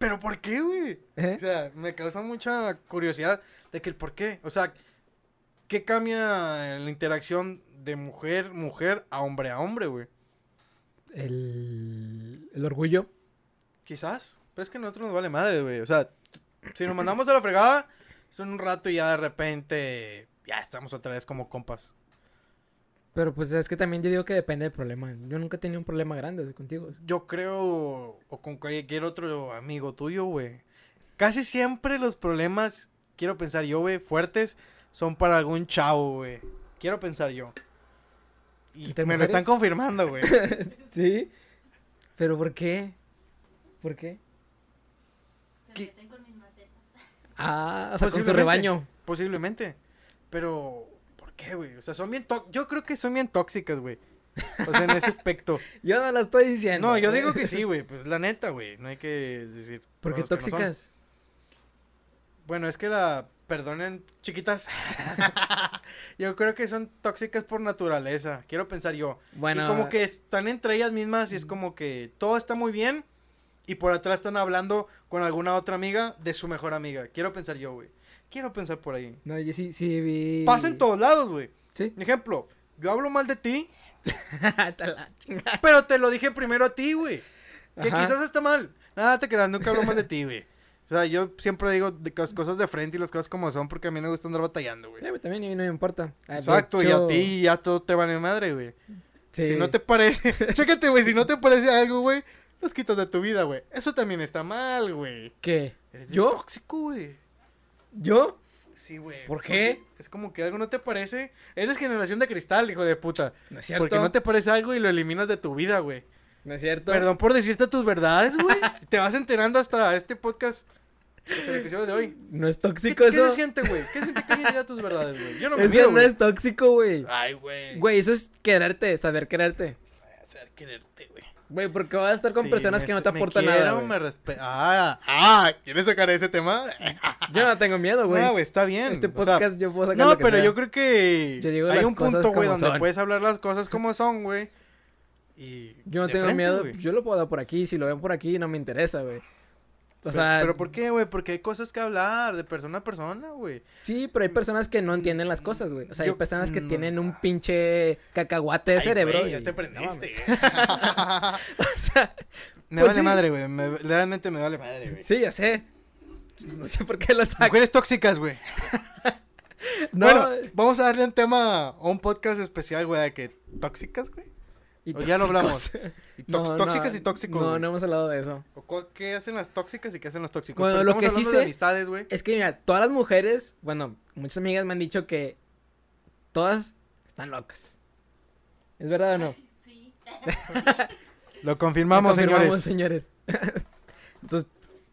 ¿Pero por qué, güey? ¿Eh? O sea, me causa mucha curiosidad de que el por qué. O sea, ¿qué cambia la interacción de mujer, mujer a hombre a hombre, güey? El, el orgullo. Quizás. Pero es que a nosotros nos vale madre, güey. O sea, si nos mandamos a la fregada, son un rato y ya de repente ya estamos otra vez como compas. Pero pues es que también yo digo que depende del problema. Yo nunca he tenido un problema grande contigo. Yo creo, o con cualquier otro amigo tuyo, güey. Casi siempre los problemas, quiero pensar yo, güey, fuertes, son para algún chavo, güey. Quiero pensar yo. Y ¿Entre me lo están confirmando, güey. <laughs> ¿Sí? ¿Pero por qué? ¿Por qué? Se ¿Qué? meten con mis macetas. Ah, o sea, con su rebaño. Posiblemente. Pero, ¿por qué, güey? O sea, son bien Yo creo que son bien tóxicas, güey. O sea, en ese aspecto. <laughs> Yo no lo estoy diciendo. No, yo digo que sí, güey. <laughs> Pues la neta, güey. No hay que decir. ¿Por qué no tóxicas? Bueno, es que la. Perdonen, chiquitas. <laughs> yo creo que son tóxicas por naturaleza. Quiero pensar yo. Bueno, Y como que están entre ellas mismas y es como que todo está muy bien. Y por atrás están hablando con alguna otra amiga de su mejor amiga. Quiero pensar yo, güey. Quiero pensar por ahí. No, yo sí, sí vi... Pasa en todos lados, güey. ¿Sí? Ejemplo, yo hablo mal de ti, <laughs> pero te lo dije primero a ti, güey. Que Ajá. quizás está mal. Nada, te creas, nunca hablo mal de ti, güey. O sea, yo siempre digo de las cosas de frente y las cosas como son porque a mí me gusta andar batallando, güey. Eh, güey, también a mí no me importa. Ah, Exacto, y a ti ya todo te vale madre, güey. Sí. Si no te parece, <laughs> chécate, güey, si no te parece algo, güey, los quitas de tu vida, güey. Eso también está mal, güey. ¿Qué? Eres ¿Yo? tóxico, güey. ¿Yo? Sí, güey. ¿Por qué? Es como que algo no te parece. Eres generación de cristal, hijo de puta. No es cierto. Porque no te parece algo y lo eliminas de tu vida, güey. No es cierto. Perdón por decirte tus verdades, güey. <laughs> te vas enterando hasta este podcast, hasta el episodio de hoy. No es ¿Qué, tóxico qué eso. se siente, güey? ¿Qué siente que alguien diga tus verdades, güey? Yo no me eso no es tóxico, güey. Ay, güey. Güey, eso es quererte, saber quererte. Hacer quererte, güey. Porque vas a estar con Sí, personas me- que no te me aportan quiero, nada. me respe- Ah, ah, ¿quieres sacar ese tema? <laughs> Yo no tengo miedo, güey. No, güey, está bien. este o sea, podcast yo puedo sacar no, lo que pero sea. yo creo que Yo digo hay un punto, güey, donde son. puedes hablar las cosas como son, güey. Y Yo no tengo frente, miedo. Yo lo puedo dar por aquí. Si lo ven por aquí, no me interesa, güey. O Pero- sea, pero ¿por qué, güey? Porque hay cosas que hablar de persona a persona, güey. sí, pero hay personas que no entienden las cosas, güey. O sea, hay personas que no. tienen un pinche cacahuate de Ay, cerebro. ya y- te prendiste. <laughs> o sea, me Pues vale sí. madre, güey. me- realmente me vale madre, güey. sí, ya sé. No sé por qué saco. Mujeres tóxicas, güey. <laughs> No, Bueno, vamos a darle un tema a un podcast especial, güey, de que tóxicas, güey. Y o ya lo hablamos. <laughs> Y tóxicas y tóxicos, No, no hemos hablado de eso. ¿O cu- ¿Qué hacen las tóxicas y qué hacen los tóxicos? Bueno, Pero lo que sí sé- amistades. Es que mira, todas las mujeres, bueno, muchas amigas me han dicho que todas están locas. ¿Es verdad o no? Sí. <laughs> Lo confirmamos, Lo confirmamos, señores. señores. <laughs> Entonces,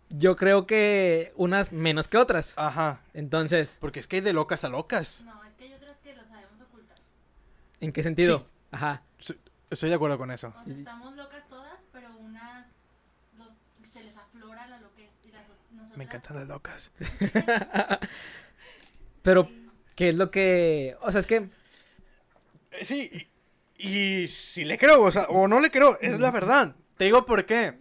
yo creo que unas menos que otras. Ajá. Entonces, Porque es que hay de locas a locas. No, es que hay otras que lo sabemos ocultar. ¿en qué sentido? Sí. Ajá. Estoy de acuerdo con eso. O sea, estamos locas todas, pero unas los, se les aflora la loquez y las ot- nosotras... Me encantan las locas. <laughs> Pero, ¿qué es lo que...? O sea, es que... Eh, Sí, y, y si le creo, o sea, o no le creo, es la verdad. Te digo por qué.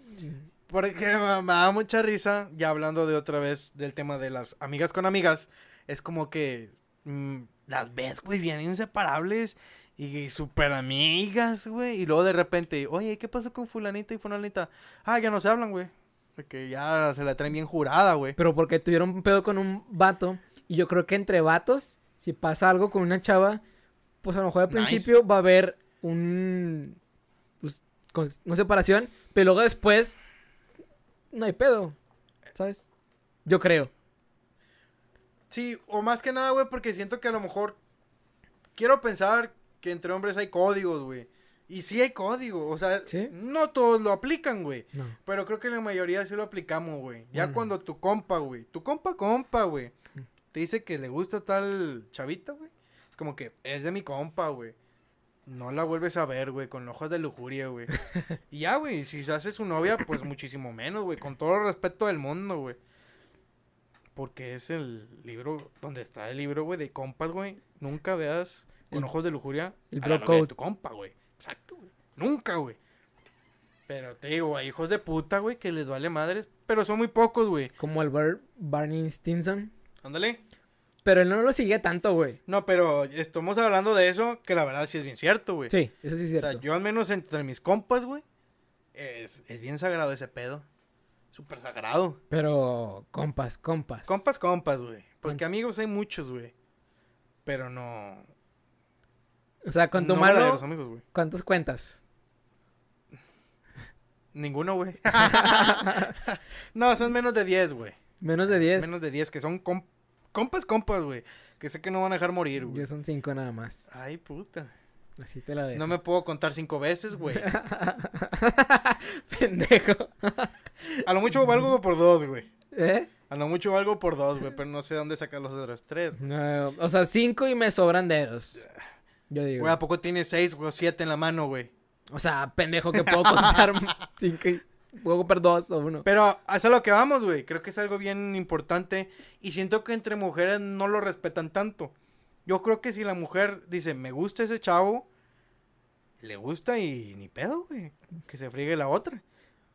Porque me, me da mucha risa, ya hablando de otra vez del tema de las amigas con amigas, es como que mm, las ves, güey, bien inseparables y súper amigas, güey, y luego de repente, oye, ¿qué pasó con fulanita y fulanita? Ah, ya no se hablan, güey. Porque ya se la traen bien jurada, güey. Pero porque tuvieron un pedo con un vato. Y yo creo que entre vatos, si pasa algo con una chava, pues a lo mejor al Nice. principio va a haber un... Pues, con- una separación. Pero luego después... No hay pedo. ¿Sabes? Yo creo. Sí, o más que nada, güey, porque siento que a lo mejor quiero pensar que entre hombres hay códigos, güey. Y sí hay código, o sea, ¿Sí? no todos lo aplican, güey. No. Pero creo que la mayoría sí lo aplicamos, güey. Ya Bueno. cuando tu compa, güey, tu compa, compa, güey, te dice que le gusta tal chavita, güey. Es como que es de mi compa, güey. No la vuelves a ver, güey, con ojos de lujuria, güey. <laughs> y ya, güey, si se hace su novia, pues muchísimo menos, güey, con todo el respeto del mundo, güey. Porque es el libro, donde está el libro, güey, de compas, güey. Nunca veas con El- ojos de lujuria el a la bro novia de tu compa, güey. Exacto, güey. Nunca, güey. Pero te digo, hay hijos de puta, güey, que les vale madres. Pero son muy pocos, güey. Como el Bar- Barney Stinson. Ándale. Pero él no lo sigue tanto, güey. No, pero estamos hablando de eso, que la verdad sí es bien cierto, güey. Sí, eso sí es o cierto. sea, yo al menos entre mis compas, güey, es, es bien sagrado ese pedo. Súper sagrado. Pero compas, compas. Compas, compas, güey. Porque amigos hay muchos, güey. Pero no. O sea, con tu No mano, los amigos, güey. ¿cuántos cuentas? Ninguno, güey. <laughs> <laughs> no, son menos de 10, güey. Menos de 10. Menos de 10, que son com- compas, compas, güey. Que sé que no van a dejar morir, güey. Yo son 5 nada más. Ay, puta. Así te la dejo. No me puedo contar cinco veces, güey. <laughs> Pendejo. A lo mucho valgo por dos, güey. ¿Eh? A lo mucho valgo por dos, güey. Pero no sé dónde sacar los otros tres. No, o sea, 5 y me sobran dedos. Yo digo. Güey, ¿a poco tienes seis o siete en la mano, güey? O sea, pendejo que puedo contar <laughs> 5 y puedo comprar 2 o 1. Pero es a lo que vamos, güey. Creo que es algo bien importante. Y siento que entre mujeres no lo respetan tanto. Yo creo que si la mujer dice, me gusta ese chavo, le gusta y ni pedo, güey. Que se friegue la otra.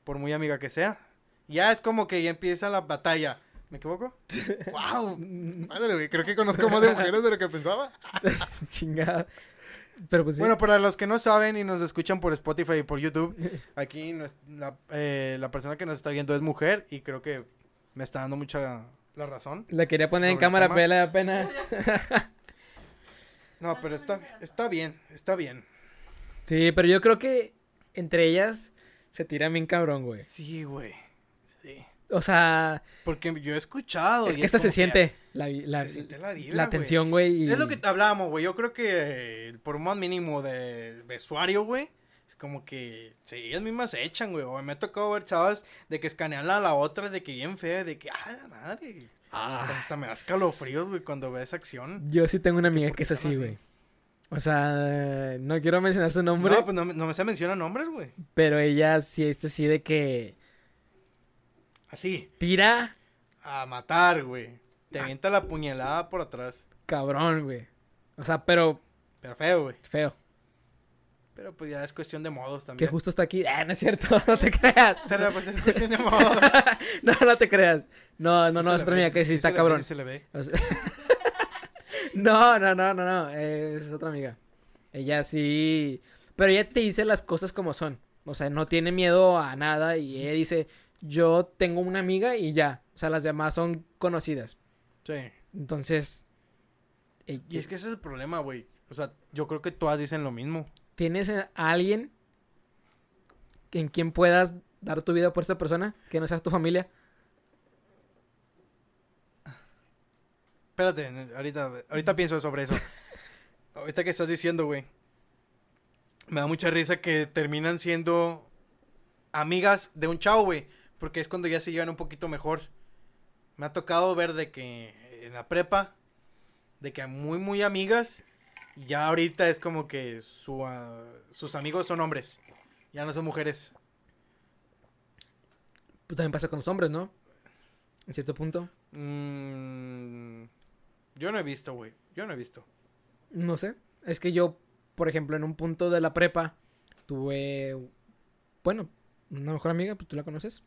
Por muy amiga que sea. Ya es como que ya empieza la batalla. ¿Me equivoco? <laughs> ¡Wow! <laughs> Madre, güey. Creo que conozco más de mujeres de lo que pensaba. <laughs> Chingada. Pero pues sí. Bueno, para los que no saben y nos escuchan por Spotify y por YouTube, aquí nos- la, eh, la persona que nos está viendo es mujer y creo que me está dando mucha la razón. la quería poner en cámara, pero le da pena. No, pero está, está bien, está bien. Sí, pero yo creo que entre ellas se tiran bien cabrón, güey. Sí, güey. Sí. O sea, Porque yo he escuchado. es que esta se siente la, la, se siente la vibra, la tensión, güey. y- Es lo que hablábamos, güey. Yo creo que eh, por un más mínimo de vestuario, güey. Es como que sí, ellas mismas se echan, güey. Me ha tocado ver chavas de que escanean a la otra, de que bien fea, de que, ah, la madre. Ah. Hasta me da escalofríos, güey, cuando ves acción. Yo sí tengo una amiga que es así, güey. O sea, no quiero mencionar su nombre, No, pues no, me- no me se menciona nombres, güey. pero ella sí es así de que Así, tira a matar, güey. Te Ah. avienta la puñalada por atrás. cabrón, güey. O sea, pero Pero feo, güey. feo. Pero pues ya es cuestión de modos Que también. justo está aquí. Ah, no es cierto, <laughs> no te creas. Pero pues es cuestión de modos. <laughs> No, no te creas. No, no, Sí no, es otra amiga que sí, está ve, cabrón. sí se le ve. O sea- <laughs> no, no, no, no, no. Es otra amiga. Ella sí. Pero ella te dice las cosas como son. O sea, no tiene miedo a nada. Y ella dice: Yo tengo una amiga y ya. O sea, las demás son conocidas. Sí. Entonces. eh, Y es que ese es el problema, güey. O sea, yo creo que todas dicen lo mismo. ¿Tienes a alguien en quien puedas dar tu vida por esa persona? Que no sea tu familia. Espérate, ahorita, ahorita pienso sobre eso. <laughs> ahorita que estás diciendo, güey. Me da mucha risa que terminan siendo amigas de un chavo, güey. Porque es cuando ya se llevan un poquito mejor. Me ha tocado ver de que en la prepa, de que muy, muy amigas. Ya ahorita es como que su, ah, sus amigos son hombres. Ya no son mujeres. Pues también pasa con los hombres, ¿no? En cierto punto. Mm, yo no he visto, güey. Yo no he visto. No sé. Es que yo, por ejemplo, en un punto de la prepa, tuve, bueno, una mejor amiga, pues tú la conoces.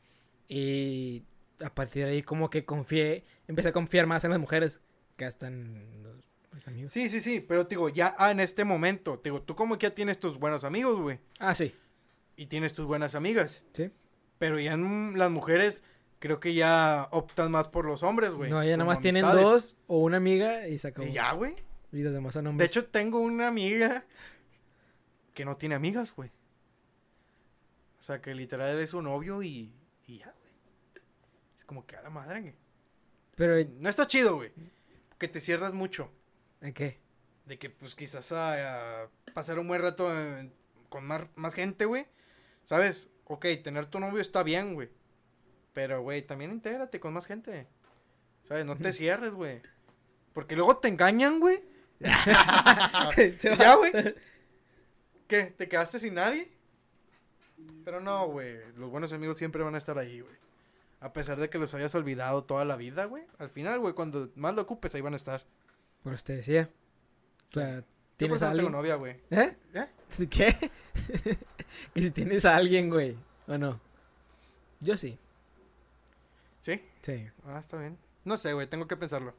Y a partir de ahí como que confié, empecé a confiar más en las mujeres que hasta en los, mis amigos. Sí, sí, sí, pero digo, ya ah, en este momento, digo, tú como que ya tienes tus buenos amigos, güey, Ah, sí, y tienes tus buenas amigas, sí. pero ya en las mujeres creo que ya optan más por los hombres, güey. no, ella nada más tienen dos o una amiga y se acabó. Y ya, güey. Y los demás son De hombres. hecho, tengo una amiga que no tiene amigas, güey. O sea, que literal es su novio y, y ya, güey. Es como que a la madre, güey. Pero, No está chido, güey. Que te cierras mucho. ¿en qué? De que, pues, quizás a, a pasar un buen rato con más, más gente, güey. ¿Sabes? Ok, tener tu novio está bien, güey. Pero, güey, también intégrate con más gente. ¿Sabes? No te cierres, güey. Porque luego te engañan, güey. Se <laughs> <laughs> ¿Y va. ya, güey? <laughs> ¿Qué? ¿Te quedaste sin nadie? Pero no, güey. Los buenos amigos siempre van a estar ahí, güey. A pesar de que los hayas olvidado toda la vida, güey. Al final, güey, cuando más lo ocupes, ahí van a estar. Por eso te decía. O sea, tienes a no tengo alguien. novia, güey. ¿Eh? ¿Eh? <laughs> ¿Qué? <laughs> y si tienes a alguien, güey. ¿O no? Yo sí. ¿Sí? Sí. Ah, está bien. No sé, güey, tengo que pensarlo.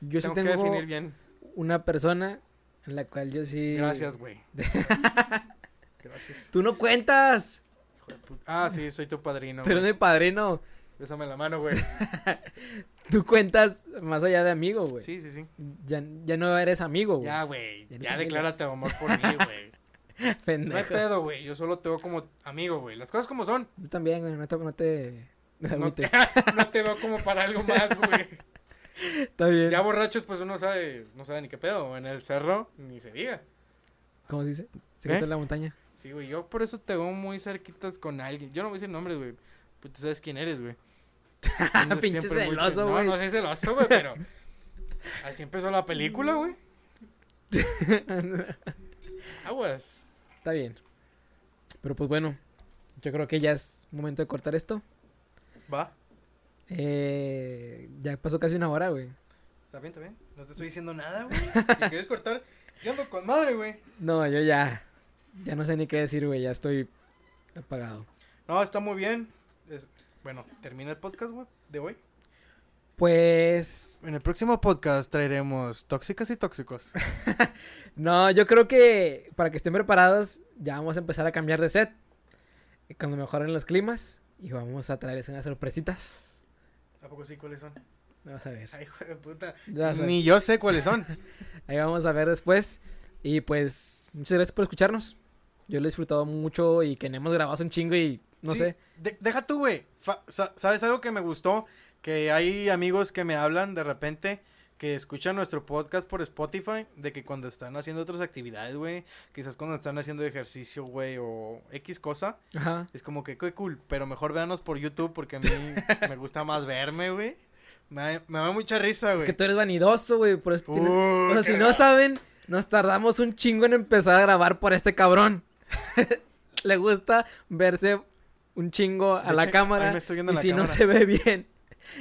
Yo tengo, sí que tengo definir bien. una persona en la cual yo sí. Gracias, güey. <laughs> Gracias. Tú no cuentas. Hijo de puta. Ah, sí, soy tu padrino. Pero de padrino. Bésame la mano, güey. <laughs> tú cuentas más allá de amigo, güey. Sí, sí, sí. Ya, ya no eres amigo, güey. Ya, güey. Ya Ya declárate amor por mí, güey. <laughs> No hay Pendejo. pedo, güey. Yo solo te veo como amigo, güey. Las cosas como son. Yo también, güey. No te, no te No te, <laughs> no te veo como para algo más, güey. Está bien. Ya borrachos, pues uno sabe, no sabe ni qué pedo. En el cerro, ni se diga. ¿Cómo se dice? ¿Eh? Secreto en la montaña. Sí, güey. Yo por eso te veo muy cerquitas con alguien. Yo no voy a decir nombres, güey. Pues tú sabes quién eres, güey. <laughs> Pinche celoso, güey. No, no soy celoso, güey, pero... <laughs> Así empezó la película, güey. <laughs> Aguas. Está bien. Pero pues bueno, yo creo que ya es momento de cortar esto. Va. Eh, ya pasó casi una hora, güey. Está bien, está bien. No te estoy diciendo nada, güey. Si quieres cortar, yo ando con madre, güey. No, yo ya. Ya no sé ni qué decir, güey. Ya estoy apagado. No, está muy bien. Es- Bueno, termina el podcast, güey, de hoy. Pues. En el próximo podcast traeremos tóxicas y tóxicos. <laughs> No, yo creo que para que estén preparados, ya vamos a empezar a cambiar de set. Y Cuando mejoren los climas. Y vamos a traerles unas sorpresitas. ¿A poco sí cuáles son? Vamos a ver. Ay, hijo de puta. Ni yo sé cuáles son. <laughs> Ahí vamos a ver después. Y pues, muchas gracias por escucharnos. Yo lo he disfrutado mucho y que hemos grabado un chingo y no Sí, sé. de- deja tú, güey. ¿Sabes algo que me gustó? Que hay amigos que me hablan de repente que escuchan nuestro podcast por Spotify, de que cuando están haciendo otras actividades, güey, quizás cuando están haciendo ejercicio, güey, o X cosa, Ajá. es como que qué cool, pero mejor véanos por YouTube porque a mí <laughs> me gusta más verme, güey. Me, da- me da mucha risa, Es güey. que tú eres vanidoso, güey. Por eso tienes- O sea, si no saben, nos tardamos un chingo en empezar a grabar por este cabrón. <laughs> Le gusta verse un chingo a De la hecho, cámara. ahí me estoy viendo y la si no se ve bien,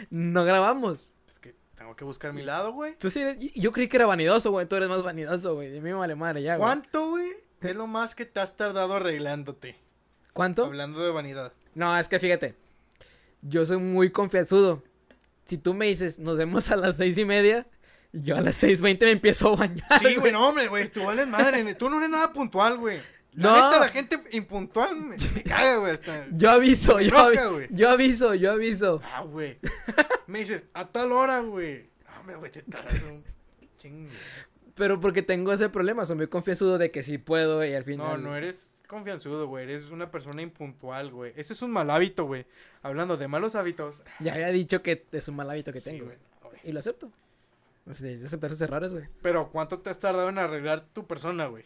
no grabamos. Es que tengo que buscar mi lado, güey. Tú sí eres- yo creí que era vanidoso, güey. Tú eres más vanidoso, güey. De mí me vale madre ya, güey. ¿Cuánto, güey? Es lo más que te has tardado arreglándote. ¿Cuánto? Hablando de vanidad. No, es que fíjate. Yo soy muy confianzudo. Si tú me dices, nos vemos a las seis y media, yo a las seis veinte me empiezo a bañar. Sí, güey, no, hombre, güey, tú vales madre. Tú no eres nada puntual, güey. La No. neta, la gente impuntual me, me <laughs> caga, güey. Yo aviso, yo, enoja, avi- yo aviso, yo aviso. Ah, güey. <laughs> Me dices, a tal hora, güey. Ah, Hombre, güey, te tardas un chingo. Pero porque tengo ese problema, soy muy confianzudo de que sí puedo y al No, final. no eres confianzudo, güey. Eres una persona impuntual, güey. Ese es un mal hábito, güey. Hablando de malos hábitos. Ya había dicho que es un mal hábito que Sí, tengo. güey, güey. Y lo acepto. O sea, yo aceptar errores, güey. Pero ¿cuánto te has tardado en arreglar tu persona, güey?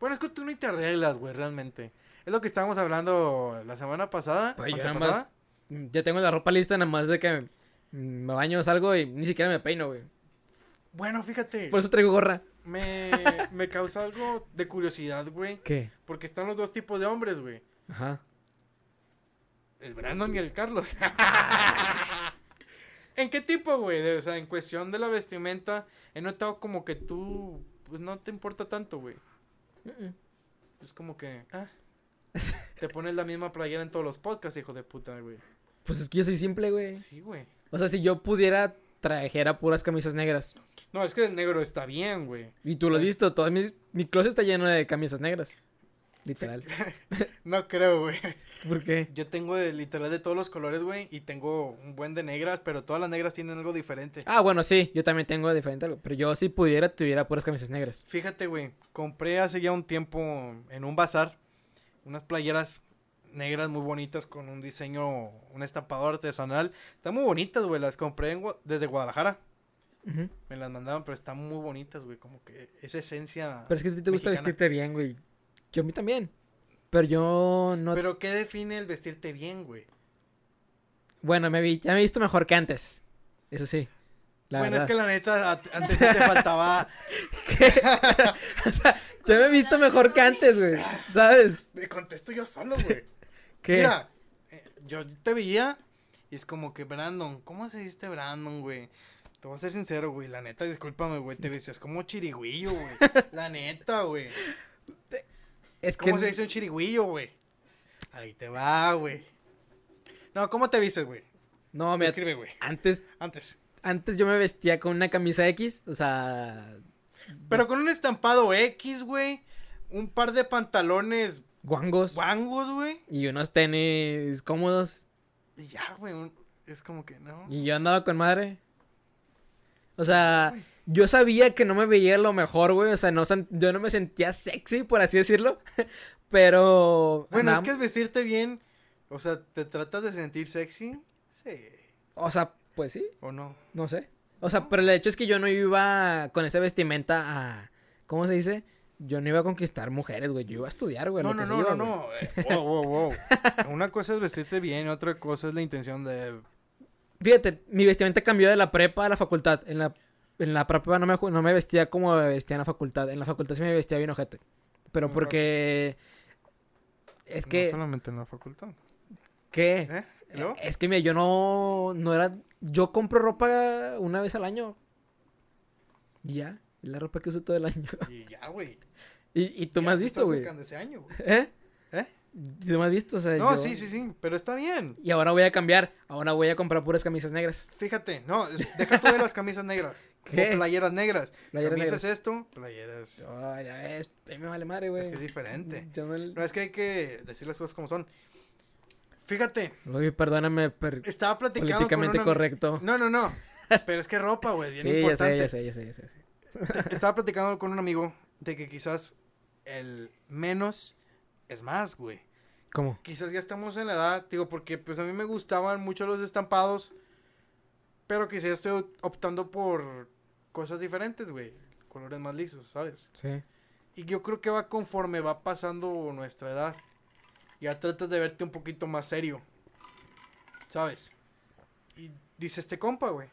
Bueno, es que tú ni te arreglas, güey, realmente. Es lo que estábamos hablando la semana pasada. Pues yo nada más. Ya tengo la ropa lista, nada más de que me baño, salgo y ni siquiera me peino, güey. Bueno, fíjate. Por eso traigo gorra. Me, <laughs> me causa algo de curiosidad, güey. ¿Qué? Porque están los dos tipos de hombres, güey. Ajá. El Brandon y el Carlos. <laughs> ¿En qué tipo, güey? O sea, en cuestión de la vestimenta, he notado como que tú, pues no te importa tanto, güey. Es como que, ah, <laughs> te pones la misma playera en todos los podcasts, hijo de puta, güey. Pues es que yo soy simple, güey. Sí, güey. O sea, si yo pudiera, trajera puras camisas negras. No, es que el negro está bien, güey. Y tú lo has visto, todo mi, mi closet está lleno de camisas negras. Literal. <laughs> No creo, güey. ¿Por qué? Yo tengo de- literal de todos los colores, güey, y tengo un buen de negras, pero todas las negras tienen algo diferente. Ah, bueno, sí, yo también tengo diferente algo. Pero yo si pudiera, tuviera puras camisas negras. Fíjate, güey, compré hace ya un tiempo en un bazar unas playeras negras muy bonitas con un diseño, un estampado artesanal. Están muy bonitas, güey, las compré en desde Guadalajara. Me las mandaban, pero están muy bonitas, güey, como que esa esencia. Pero es que a ti te gusta mexicana. vestirte bien, güey. Yo a mí también. Pero yo no... Pero ¿qué define el vestirte bien, güey? Bueno, me vi, ya me he visto mejor que antes. Eso sí. La bueno, verdad. es que la neta, antes sí te faltaba. <laughs> o sea, ya me he visto mejor que antes, güey. ¿Sabes? Me contesto yo solo, güey. <laughs> ¿Qué? Mira, eh, yo te veía y es como que Brandon, ¿cómo se dice Brandon, güey? Te voy a ser sincero, güey, la neta, discúlpame, güey, te <laughs> vestías como chirigüillo, güey. La neta, güey. Es que... ¿Cómo se dice un chirigüillo, güey? Ahí te va, güey. No, ¿cómo te vistes, güey? No, mira, Escribe, güey. antes, Antes. antes yo me vestía con una camisa X, o sea... Pero con un estampado X, güey. Un par de pantalones Guangos. guangos, güey. Y unos tenis cómodos. Y ya, güey. un- es como que no. Y yo andaba con madre. O sea, yo sabía que no me veía lo mejor, güey. O sea, no, yo no me sentía sexy, por así decirlo. <laughs> Pero. Bueno, es que vestirte bien, o sea, ¿te tratas de sentir sexy? Sí. O sea, pues sí, ¿O no? no sé. O sea, pero el hecho es que yo no iba con esa vestimenta a. ¿Cómo se dice? Yo no iba a conquistar mujeres, güey. Yo iba a estudiar, güey. No, no, no, iba, no, no. eh, <laughs> wow, wow, wow. Una cosa es vestirte bien, otra cosa es la intención de... Fíjate, mi vestimenta cambió de la prepa a la facultad. En la, en la prepa no me, no me vestía como me vestía en la facultad. En la facultad sí me vestía bien ojete. Pero porque... Es No que... solamente en la facultad. ¿Qué? ¿Eh? Es que mira, yo no, no era, yo compro ropa una vez al año. Y ya, la ropa que uso todo el año. Y ya, güey. <laughs> Y, y tú me has visto, güey. ese año, güey. ¿Eh? ¿Eh? ¿Tú me has visto? O sea, No, yo- sí, sí, sí, pero está bien. Y ahora voy a cambiar, ahora voy a comprar puras camisas negras. Fíjate, no, es- deja tú de las camisas negras. <laughs> ¿Qué? O playeras negras. Playeras camisas negras. esto, playeras... Ay, ya ves, a mí me vale madre, güey. Es que es diferente. Yo no es que hay que decir las cosas como son. Fíjate, Uy, perdóname, per- estaba platicando políticamente con una... correcto. No, no, no. Pero es que ropa, güey, bien <laughs> sí, importante. ya sé, ya sé, ya sé. ya sé. Estaba platicando con un amigo de que quizás el menos es más, güey. ¿Cómo? Quizás ya estamos en la edad, digo, porque pues a mí me gustaban mucho los estampados, pero quizás estoy optando por cosas diferentes, güey. Colores más lisos, ¿sabes? Sí. Y yo creo que va conforme va pasando nuestra edad. Ya tratas de verte un poquito más serio. ¿Sabes? Y dice este compa, güey.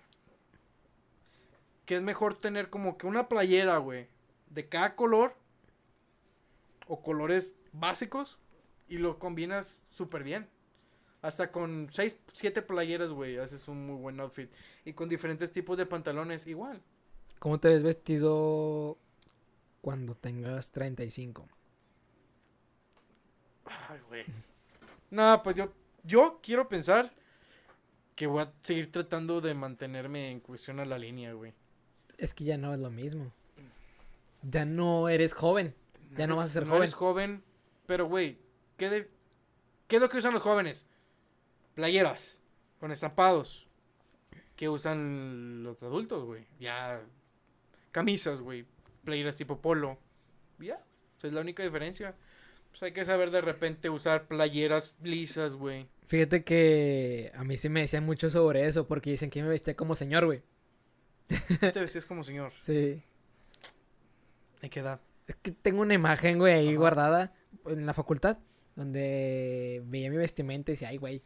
Que es mejor tener como que una playera, güey. De cada color. O colores básicos. Y lo combinas súper bien. Hasta con 6, 7 playeras, güey. Haces un muy buen outfit. Y con diferentes tipos de pantalones, igual. ¿Cómo te ves vestido cuando tengas 35? Ay, güey. No, pues yo, yo quiero pensar que voy a seguir tratando de mantenerme en cuestión a la línea, güey. Es que ya no es lo mismo. Ya no eres joven. Ya no eres- vas a ser no joven. eres joven, pero güey, ¿qué, de- ¿qué es lo que usan los jóvenes? Playeras, con estampados. ¿Qué usan los adultos, güey? Ya, camisas, güey. Playeras tipo polo. Ya, esa es la única diferencia. Pues hay que saber de repente usar playeras lisas, güey. Fíjate que a mí sí me decían mucho sobre eso porque dicen que me vestía como señor, güey. Te vestías como señor. <laughs> Sí. ¿En qué edad? Es que tengo una imagen, güey, ahí Ajá. guardada en la facultad donde veía mi vestimenta y decía, ay, güey.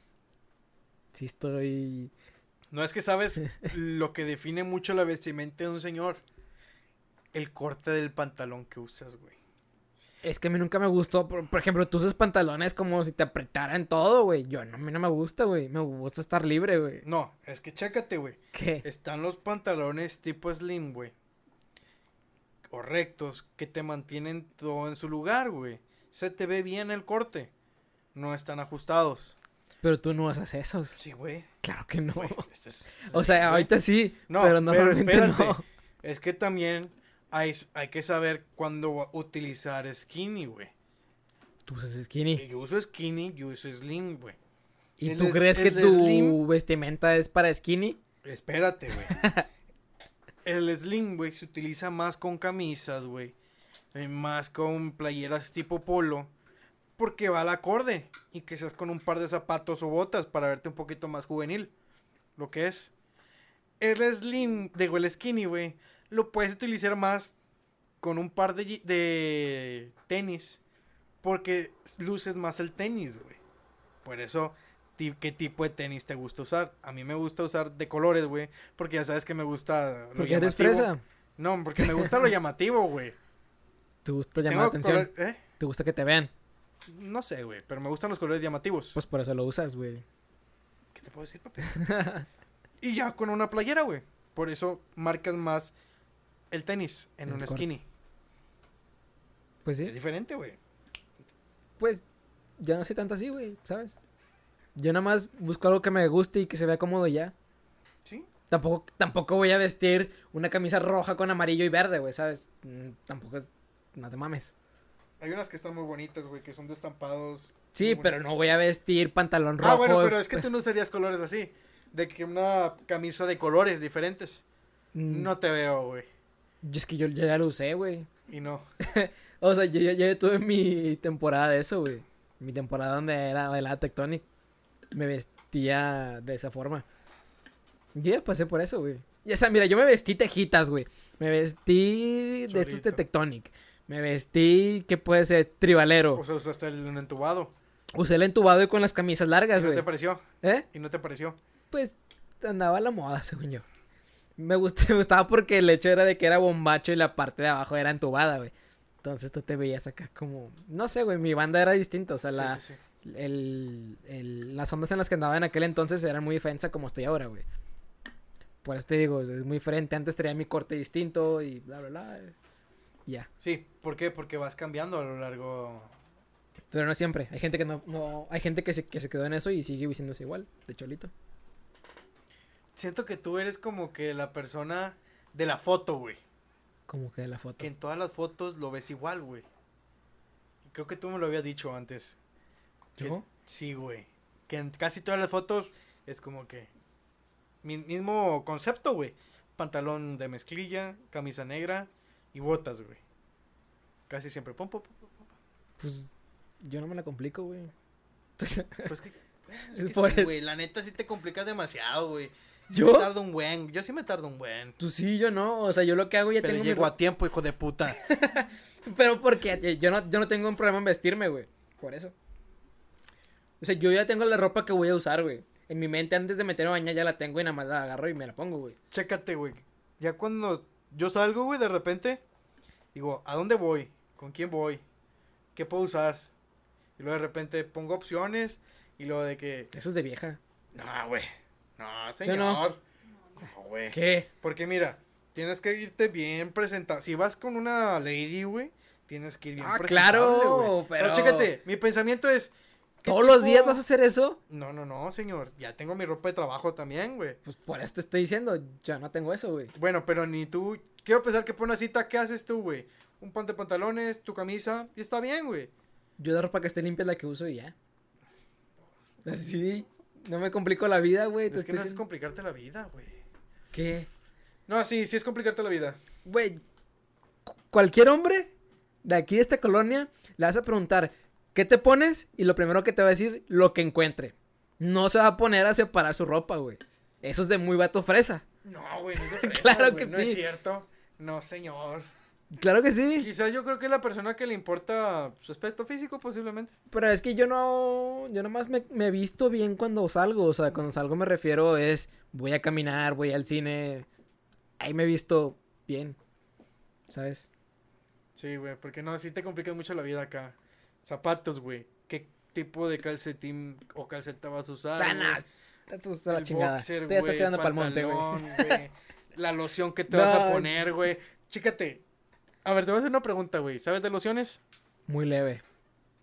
Sí estoy... No es que sabes <laughs> lo que define mucho la vestimenta de un señor. El corte del pantalón que usas, güey. Es que a mí nunca me gustó. Por, por ejemplo, tú usas pantalones como si te apretaran todo, güey. Yo no, a mí no me gusta, güey. Me gusta estar libre, güey. No, es que chécate, güey. ¿Qué? Están los pantalones tipo slim, güey. O rectos, que te mantienen todo en su lugar, güey. Se te ve bien el corte. No están ajustados. Pero tú no haces esos. Sí, güey. Claro que no. güey, es- <laughs> O sea, güey. ahorita sí, No, pero pero normalmente espérate. no. Es que también hay, hay que saber cuándo utilizar skinny, güey. Tú usas skinny. Yo uso skinny, yo uso slim, güey. ¿Y el tú es- crees que tu slim- vestimenta es para skinny? Espérate, güey. <laughs> El slim, güey, se utiliza más con camisas, güey. Eh, Más con playeras tipo polo. Porque va al acorde. Y que seas con un par de zapatos o botas para verte un poquito más juvenil. Lo que es. El slim, digo, el skinny, güey. Lo puedes utilizar más con un par de, de tenis. Porque luces más el tenis, güey. Por eso qué tipo de tenis te gusta usar. A mí me gusta usar de colores, güey, porque ya sabes que me gusta lo Porque eres llamativo. fresa. No, porque me gusta lo <laughs> llamativo, güey. Te gusta llamar la atención. color- ¿eh? Te gusta que te vean. No sé, güey, pero me gustan los colores llamativos. Pues por eso lo usas, güey. ¿Qué te puedo decir, papi? y ya con una playera, güey. Por eso marcas más el tenis en El un corte. skinny. Pues Es sí. diferente, güey. Pues ya no soy tanto así, güey, ¿sabes? Yo nada más busco algo que me guste y que se vea cómodo ya. Sí. Tampoco, tampoco voy a vestir una camisa roja con amarillo y verde, güey, ¿sabes? Mm, Tampoco es... No te mames. Hay unas que están muy bonitas, güey, que son de estampados. Sí, pero bonitos. no voy a vestir pantalón rojo. Ah, bueno, pero es que tú no usarías colores así. de que una camisa de colores diferentes. Mm, No te veo, güey. yo- Es que yo, yo ya lo usé, güey. Y no. <laughs> O sea, yo ya, ya tuve mi temporada de eso, güey. Mi temporada donde era bailada Tectonic. Me vestía de esa forma. Yo ya pasé por eso, güey. Y, o sea, mira, yo me vestí tejitas, güey. Me vestí de estos de. Tectonic. Me vestí, ¿qué puede ser? Tribalero. O sea, usaste el entubado. Usé el entubado y con las camisas ¿Y largas, no güey. te pareció? ¿Eh? ¿Y no te pareció? Pues andaba a la moda, según yo. Me, <laughs> me gustaba porque el hecho era de que era bombacho y la parte de abajo era entubada, güey. Entonces tú te veías acá como... No sé, güey, mi banda era distinta. O sea, Sí, la, sí, sí. el, el- las ondas en las que andaba en aquel entonces eran muy diferentes a como estoy ahora, güey. Por eso te digo, es muy diferente. Antes tenía mi corte distinto y bla, bla, bla. Ya. Sí, ¿por qué? Porque vas cambiando a lo largo. Pero no siempre. Hay gente que no... no hay gente que se, que se quedó en eso y sigue vistiéndose igual, de cholito. Siento que tú eres como que la persona de la foto, güey. Como que de la foto. Que en todas las fotos lo ves igual, güey. Creo que tú me lo habías dicho antes. que- ¿Yo? Sí, güey. Que en casi todas las fotos es como que. mi- mismo concepto, güey. Pantalón de mezclilla, camisa negra y botas, güey. Casi siempre. Pum, pum, pum, pum, pum. Pues yo no me la complico, güey. Pues que. <laughs> bueno, es que sí, güey. La neta sí te complicas demasiado, güey. Sí ¿Yo? me tardo un buen. Yo sí me tardo un buen. Tú sí, yo no. O sea, yo lo que hago ya Pero tengo llego a tiempo, hijo de puta. <laughs> Pero porque yo no, yo no tengo un problema en vestirme, güey. Por eso. O sea, yo ya tengo la ropa que voy a usar, güey. En mi mente, antes de meterme a bañar, ya la tengo y nada más la agarro y me la pongo, güey. Chécate, güey. Ya cuando yo salgo, güey, de repente, digo, ¿a dónde voy? ¿Con quién voy? ¿Qué puedo usar? Y luego de repente pongo opciones y luego de que... Eso es de vieja. No, güey. No, ¿Sí o señor. no? No, güey. ¿Qué? Porque mira, tienes que irte bien presentado. Si vas con una lady, güey, tienes que ir bien Ah, presentable, claro, güey. pero- chécate, mi pensamiento es... ¿qué ¿Todos los días vas a hacer eso? No, no, no, señor. Ya tengo mi ropa de trabajo también, güey. Pues por eso te estoy diciendo. Yo no tengo eso, güey. Bueno, pero ni tú. Quiero pensar que por una cita, ¿qué haces tú, güey? Un pan de pantalones, tu camisa, y está bien, güey. Yo la ropa que esté limpia es la que uso y ya. Así. No me complico la vida, güey. Es que no es complicarte la vida, güey. ¿Qué? No, sí, sí es complicarte la vida. Güey, cu- cualquier hombre de aquí de esta colonia le vas a preguntar, ¿qué te pones? Y lo primero que te va a decir, lo que encuentre. No se va a poner a separar su ropa, güey. Eso es de muy vato fresa. No, güey, no es de <laughs> fresa, Claro güey, que no sí. es cierto. No, señor. Claro que sí. Quizás yo creo que es la persona que le importa su aspecto físico, posiblemente. Pero es que yo no, yo nomás me, me visto bien cuando salgo. O sea, cuando salgo me refiero es, voy a caminar, voy al cine. Ahí me he visto bien. ¿Sabes? Sí, güey, porque no, sí te complicas mucho la vida acá. Zapatos, güey. ¿Qué tipo de calcetín o calceta vas a usar? Tanas. Estás la chingada. boxer, Te estás pa'l monte, güey. La loción que te <laughs> vas a poner, güey. Chícate. A ver, te voy a hacer una pregunta, güey. ¿Sabes de lociones? Muy leve.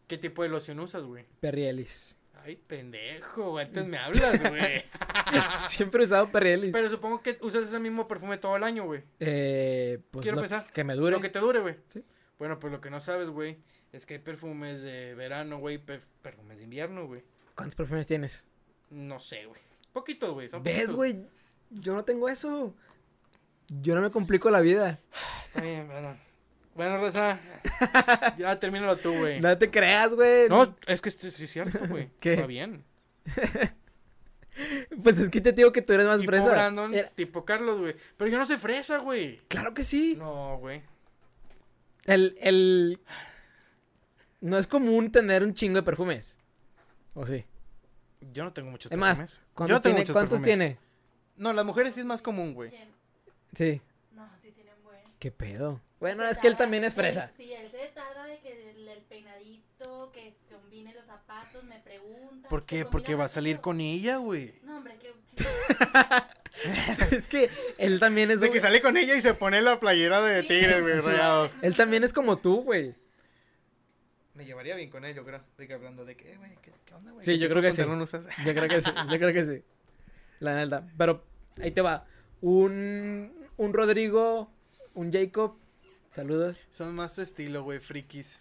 ¿Qué tipo de loción usas, güey? Perrielis. Ay, pendejo, güey, antes me hablas, güey. <laughs> Siempre he usado Perrielis. Pero supongo que usas ese mismo perfume todo el año, güey. Eh, pues Quiero pensar. que me dure. Lo que te dure, güey. Sí. Bueno, pues lo que no sabes, güey, es que hay perfumes de verano, güey, perf- perfumes de invierno, güey. ¿Cuántos perfumes tienes? No sé, güey. Poquitos, güey. ¿Ves, güey? Yo no tengo eso. Yo no me complico la vida. <sighs> Está bien, perdón. Bueno, Rosa, <laughs> ya termínalo tú, güey. No te creas, güey. No, es que sí es cierto, güey. <laughs> ¿Qué? Está bien. <laughs> Pues es que te digo que tú eres más tipo fresa. Brandon, Era- tipo Carlos, güey. Pero yo no soy fresa, güey. Claro que sí. No, güey. El, el... No es común tener un chingo de perfumes. ¿O sí? Yo no tengo muchos Es más, perfumes. Yo ¿Cuántos, no tengo tiene? muchos ¿Cuántos perfumes. tiene? No, las mujeres sí es más común, güey. ¿Quién? Sí. No, sí tienen buen. ¿Qué pedo? Bueno, Se es que él también es fresa. Sí, él se tarda de que el, el peinadito, que combine los zapatos, me pregunta. ¿Por qué? Porque va a salir con ella, güey. No, hombre, que. <laughs> <laughs> es que él también es... De un- que sale con ella y se pone la playera de Sí. tigres, güey, Sí. rayados. Él también es como tú, güey. Me llevaría bien con él, yo creo. De que hablando de que, eh, güey, ¿qué, qué onda, güey? Sí, ¿Qué yo creo que sí. usas? <laughs> Yo creo que sí, yo creo que sí. La neta. Pero ahí te va. Un, un Rodrigo, un Jacob. Saludos. Son más tu estilo, güey, frikis.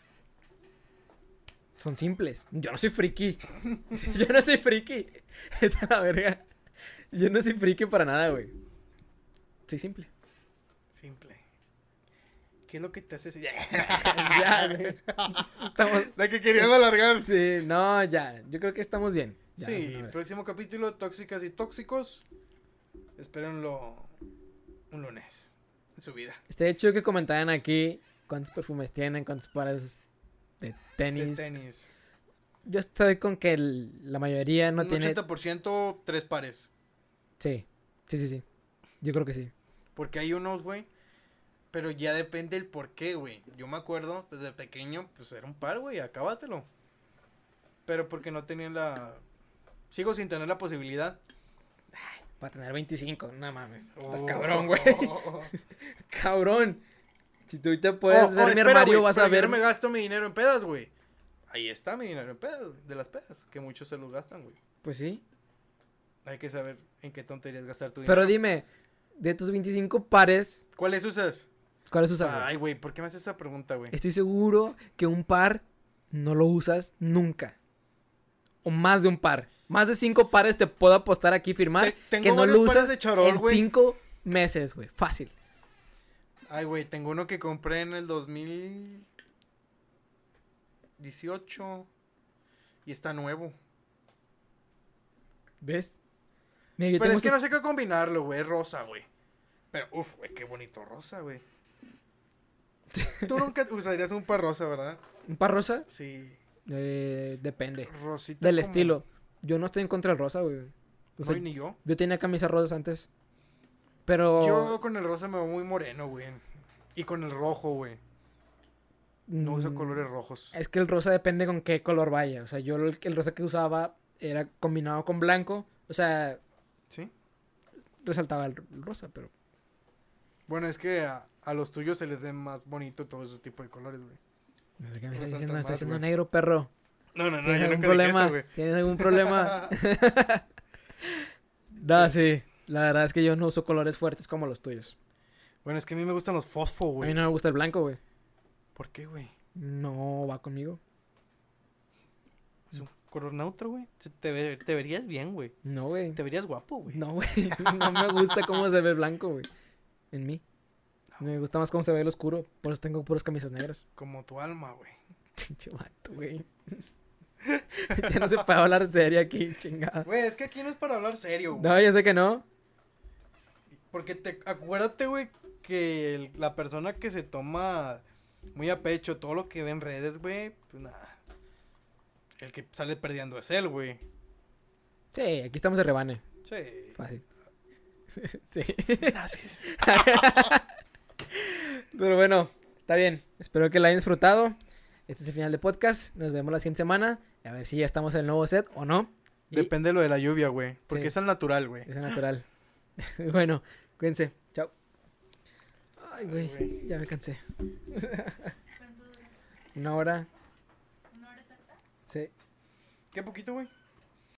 Son simples. Yo no soy friki. <laughs> Yo no soy friki. <laughs> Esta es la verga. Yo no soy friki para nada, güey. Soy. Simple. ¿Qué es lo que te hace <laughs> <laughs> ya, güey. Estamos... La que querían alargar. Sí, no, ya. Yo creo que estamos bien. Ya, sí, próximo capítulo, tóxicas y tóxicos. Espérenlo un lunes en su vida. Este hecho que comentaran aquí cuántos perfumes tienen, cuántos pares de De tenis. tenis. Yo estoy con que el- la mayoría no un tiene. 80% tres pares. Sí, sí, sí, sí. Yo creo que sí. Porque hay unos, güey. Pero ya depende el por qué, güey. Yo me acuerdo, desde pequeño, pues era un par, güey, acábatelo. Pero porque no tenían la... Sigo sin tener la posibilidad. Para tener 25, no mames. Estás Oh. cabrón, güey. <laughs> <laughs> cabrón. Si tú ahorita puedes Oh, oh, ver mi espera, armario, güey, vas a yo ver. no me gasto mi dinero en pedas, güey. Ahí está mi dinero en pedas, de las pedas. Que muchos se los gastan, güey. Pues sí. Hay que saber en qué tonterías gastar tu dinero. Pero dime, de tus 25 pares, ¿Cuáles usas? ¿Cuáles usas? güey? Ay, güey, ¿por qué me haces esa pregunta, güey? Estoy seguro que un par no lo usas nunca. O más de un par. Más de cinco pares te puedo apostar aquí firmar Te- que no lo usas de charol, en cinco meses, güey. Fácil. Ay, güey, tengo uno que compré en el 2018 y está nuevo. ¿Ves? Mira, Pero es que no sé qué combinarlo, güey, es rosa, güey. Pero, uff, güey, qué bonito rosa, güey. Tú nunca usarías un par rosa, ¿verdad? ¿Un par rosa? Sí, Eh, depende. rosita. Del como- estilo. Yo no estoy en contra del rosa, güey. O sea, No, ni yo. yo tenía camisas rosas antes. Pero... Yo con el rosa me veo muy moreno, güey. Y con el rojo, güey. No uso mm, colores rojos. Es que el rosa depende con qué color vaya. O sea, yo el, el rosa que usaba era combinado con blanco. O sea, ¿Sí? resaltaba el, el rosa, pero... Bueno, es que a, a los tuyos se les ve más bonito todo ese tipo de colores, güey. No sé qué me estás diciendo, me estás diciendo güey. negro, perro. No, no, no, ¿Tienes yo algún nunca dije problema? eso, güey. ¿Tienes algún problema? <laughs> no, sí. La verdad es que yo no uso colores fuertes como los tuyos. Bueno, es que a mí me gustan los fosfo, A mí güey. no me gusta el blanco, güey. ¿Por qué, güey? No va conmigo. Es un color neutro, güey. Te, ve- te verías bien, güey. No, güey. Te verías guapo, güey. No, güey. <laughs> No me gusta cómo se ve el blanco, güey. En mí. Me gusta más cómo se ve el oscuro. Por eso tengo puras camisas negras. <laughs> Como tu alma, güey. Pinche vato, güey. <laughs> ya no se puede hablar serio aquí, chingada. Güey, es que aquí no es para hablar serio, güey. No, ya sé que no. Porque te, acuérdate, güey, que el- la persona que se toma muy a pecho todo lo que ve en redes, güey, pues nada. El que sale perdiendo es él, güey. Sí, aquí estamos de rebane. Sí. Fácil. <laughs> sí. Gracias. Pero bueno, está bien. Espero que la hayan disfrutado. Este es el final de podcast. Nos vemos la siguiente semana. A ver si ya estamos en el nuevo set o no. Y Depende de lo de la lluvia, güey. Porque Sí. es al natural, güey. es natural. <laughs> bueno, cuídense. Chao. Ay, güey. güey. Ya me cansé. ¿Cuánto <laughs> dura? Una hora. ¿Una hora exacta? Sí. ¿Qué poquito, güey?